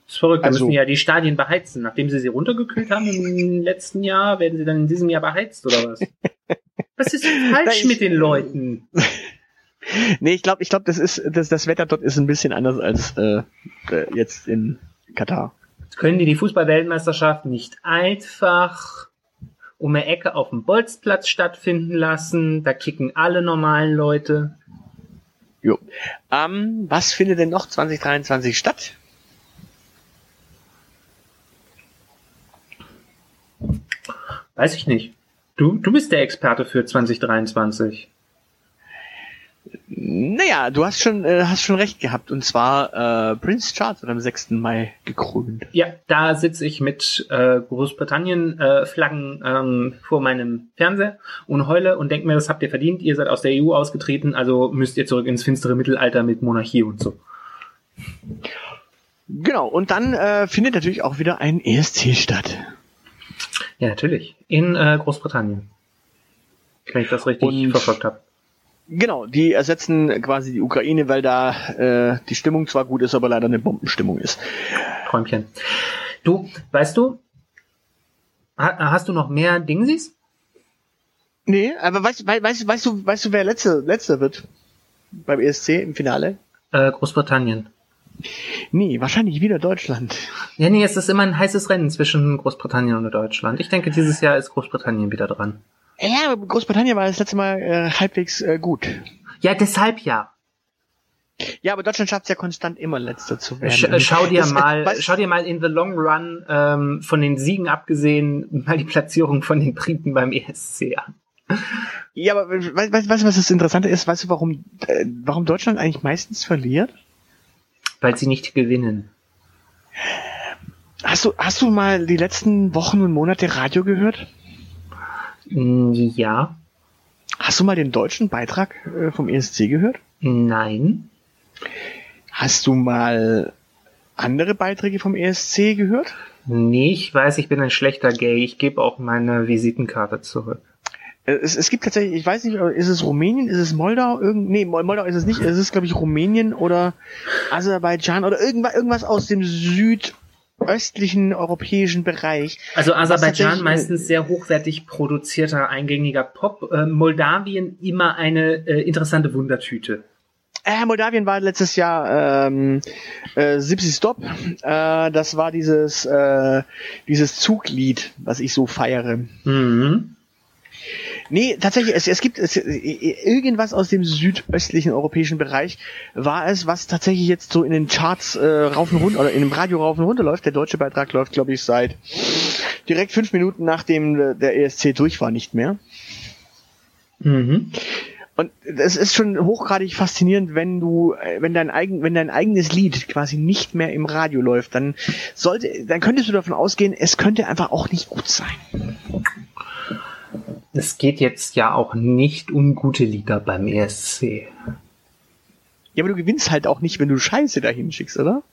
Ist verrückt. Da Also- müssen ja die Stadien beheizen. Nachdem sie sie runtergekühlt haben im letzten Jahr, werden sie dann in diesem Jahr beheizt oder was? Was ist denn falsch mit den Leuten? Nee, ich glaube, ich glaube, das ist das, das Wetter dort ist ein bisschen anders als äh, äh, jetzt in Katar. Können die die Fußball-Weltmeisterschaft nicht einfach um eine Ecke auf dem Bolzplatz stattfinden lassen? Da kicken alle normalen Leute. Jo. Ähm, was findet denn noch 2023 statt? Weiß ich nicht. Du, du bist der Experte für 2023. Naja, du hast schon, äh, hast schon recht gehabt. Und zwar äh, Prince Charles wird am 6. Mai gekrönt. Ja, da sitze ich mit äh, Großbritannien-Flaggen ähm, vor meinem Fernseher und heule und denke mir, das habt ihr verdient. Ihr seid aus der EU ausgetreten, also müsst ihr zurück ins finstere Mittelalter mit Monarchie und so. Genau, und dann äh, findet natürlich auch wieder ein ESC statt. Ja, natürlich. In äh, Großbritannien. Wenn ich das richtig Und- verfolgt habe. Genau, die ersetzen quasi die Ukraine, weil da äh, die Stimmung zwar gut ist, aber leider eine Bombenstimmung ist. Träumchen. Du, weißt du, ha hast du noch mehr Dingsies? Nee, aber weißt, wei- weißt, weißt du, weißt du, wer letzter, letzter wird beim ESC im Finale? Äh, Großbritannien. Nee, wahrscheinlich wieder Deutschland. Ja, nee, es ist immer ein heißes Rennen zwischen Großbritannien und Deutschland. Ich denke, dieses Jahr ist Großbritannien wieder dran. Ja, Großbritannien war das letzte Mal äh, halbwegs äh, gut. Ja, deshalb ja. Ja, aber Deutschland schafft es ja konstant immer letzter zu werden. Sch äh, schau dir Das- mal, weißt- schau dir mal in the long run ähm, von den Siegen abgesehen mal die Platzierung von den Briten beim ESC an. Ja, aber weißt du, was das Interessante ist? Weißt du, warum, äh, warum Deutschland eigentlich meistens verliert? Weil sie nicht gewinnen. Hast du, hast du mal die letzten Wochen und Monate Radio gehört? Mm, Ja, Hast du mal den deutschen Beitrag äh, vom ESC gehört? nein, Hast du mal andere Beiträge vom ESC gehört? nee, ich weiß, ich bin ein schlechter Gay. Ich gebe auch meine Visitenkarte zurück. Äh, Es, es gibt tatsächlich, ich weiß nicht, äh, ist es Rumänien, ist es Moldau? Irgend, nee, Mol- Moldau ist es nicht. Es ist, glaube ich, Rumänien oder Aserbaidschan oder irgendwas, irgendwas aus dem südöstlichen europäischen Bereich. Also Aserbaidschan äh, meistens sehr hochwertig produzierter, eingängiger Pop. Äh, Moldawien immer eine äh, interessante Wundertüte. Äh, Moldawien war letztes Jahr ähm, äh, Sipsi Stop. Äh, das war dieses äh, dieses Zuglied, was ich so feiere. Mhm. Nee, tatsächlich, es, es gibt es, irgendwas aus dem südöstlichen europäischen Bereich war es, was tatsächlich jetzt so in den Charts äh, rauf und runter oder in dem Radio rauf und runter läuft. Der deutsche Beitrag läuft, glaube ich, seit direkt fünf Minuten nachdem äh, der ESC durch war nicht mehr. Mhm. Und es ist schon hochgradig faszinierend, wenn du, äh, wenn dein eigen, wenn dein eigenes Lied quasi nicht mehr im Radio läuft, dann sollte, dann könntest du davon ausgehen, es könnte einfach auch nicht gut sein. Es geht jetzt ja auch nicht um gute Lieder beim ESC. Ja, aber du gewinnst halt auch nicht, wenn du Scheiße dahin schickst, oder?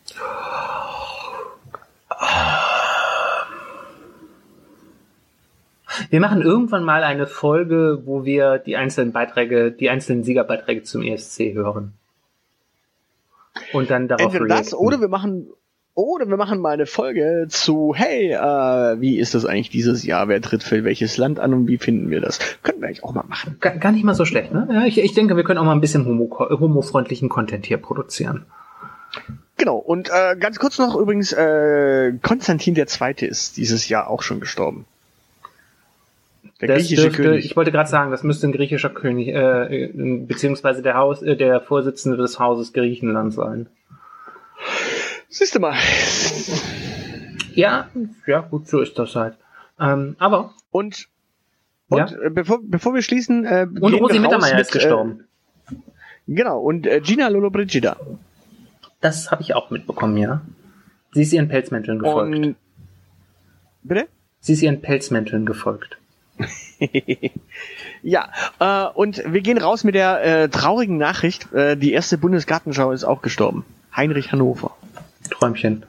Wir machen irgendwann mal eine Folge, wo wir die einzelnen Beiträge, die einzelnen Siegerbeiträge zum ESC hören. Und dann darauf Entweder das reacten. oder wir machen oder wir machen mal eine Folge zu, hey, äh, wie ist das eigentlich dieses Jahr? Wer tritt für welches Land an und wie finden wir das? Könnten wir eigentlich auch mal machen. Gar, gar nicht mal so schlecht, ne? Ja, ich, ich denke, wir können auch mal ein bisschen homo, homofreundlichen Content hier produzieren. Genau, und äh, ganz kurz noch übrigens, äh, Konstantin der Zweite ist dieses Jahr auch schon gestorben. Der das griechische dürfte, König. Ich wollte gerade sagen, das müsste ein griechischer König, äh, beziehungsweise der Haus, äh, der Vorsitzende des Hauses Griechenland sein. Siehst du mal. Ja, ja, gut, so ist das halt. Ähm, aber. Und, und ja? Äh, bevor, bevor wir schließen, äh, und Rosi Mittermeier ist gestorben. Äh, genau, und äh, Gina Lollobrigida. Das habe ich auch mitbekommen, ja. Sie ist ihren Pelzmänteln gefolgt. Und, bitte? Sie ist ihren Pelzmänteln gefolgt. ja, äh, und wir gehen raus mit der äh, traurigen Nachricht. Äh, die erste Bundesgartenschau ist auch gestorben. Heinrich Hannover. Träumchen.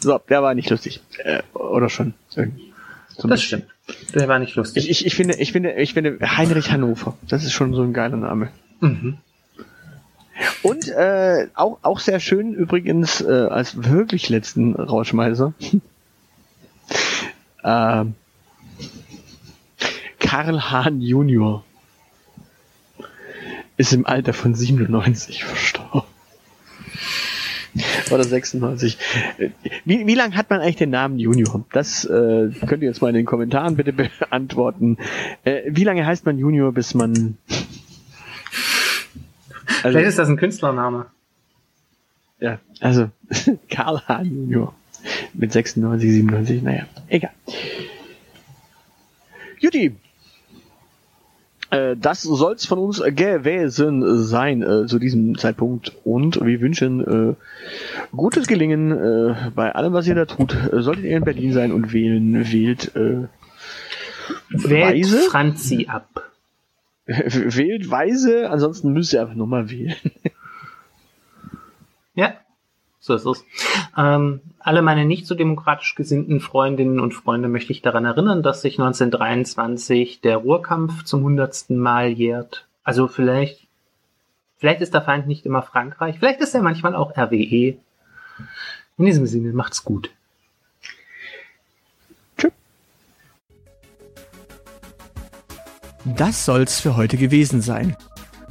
So, der war nicht lustig. Äh, oder schon. Irgendwie. So das stimmt. Der war nicht lustig. Ich, ich, ich, finde, ich finde, ich finde Heinrich Hannover. Das ist schon so ein geiler Name. Mhm. Und äh, auch, auch sehr schön übrigens äh, als wirklich letzten Rauschmeißer. äh, Karl Hahn Junior ist im Alter von 97 verstorben. Oder 96. Wie, wie lange hat man eigentlich den Namen Junior? Das äh, könnt ihr jetzt mal in den Kommentaren bitte beantworten. Äh, wie lange heißt man Junior, bis man... Also, Vielleicht ist das ein Künstlername. Ja, also Karl Hahn Junior mit 96, 97, naja, egal. Juti, äh, das soll's von uns gewesen sein äh, zu diesem Zeitpunkt und wir wünschen äh, gutes Gelingen äh, bei allem, was ihr da tut. Solltet ihr in Berlin sein und wählen, wählt äh, Wählt weise. Franzi ab. wählt weise, ansonsten müsst ihr einfach nochmal wählen. ja, so ist es. Ähm, alle meine nicht so demokratisch gesinnten Freundinnen und Freunde möchte ich daran erinnern, dass sich 1923 der Ruhrkampf zum hundertsten Mal jährt. Also vielleicht, vielleicht ist der Feind nicht immer Frankreich, vielleicht ist er manchmal auch RWE. In diesem Sinne, macht's gut. Tschüss. Das soll's für heute gewesen sein.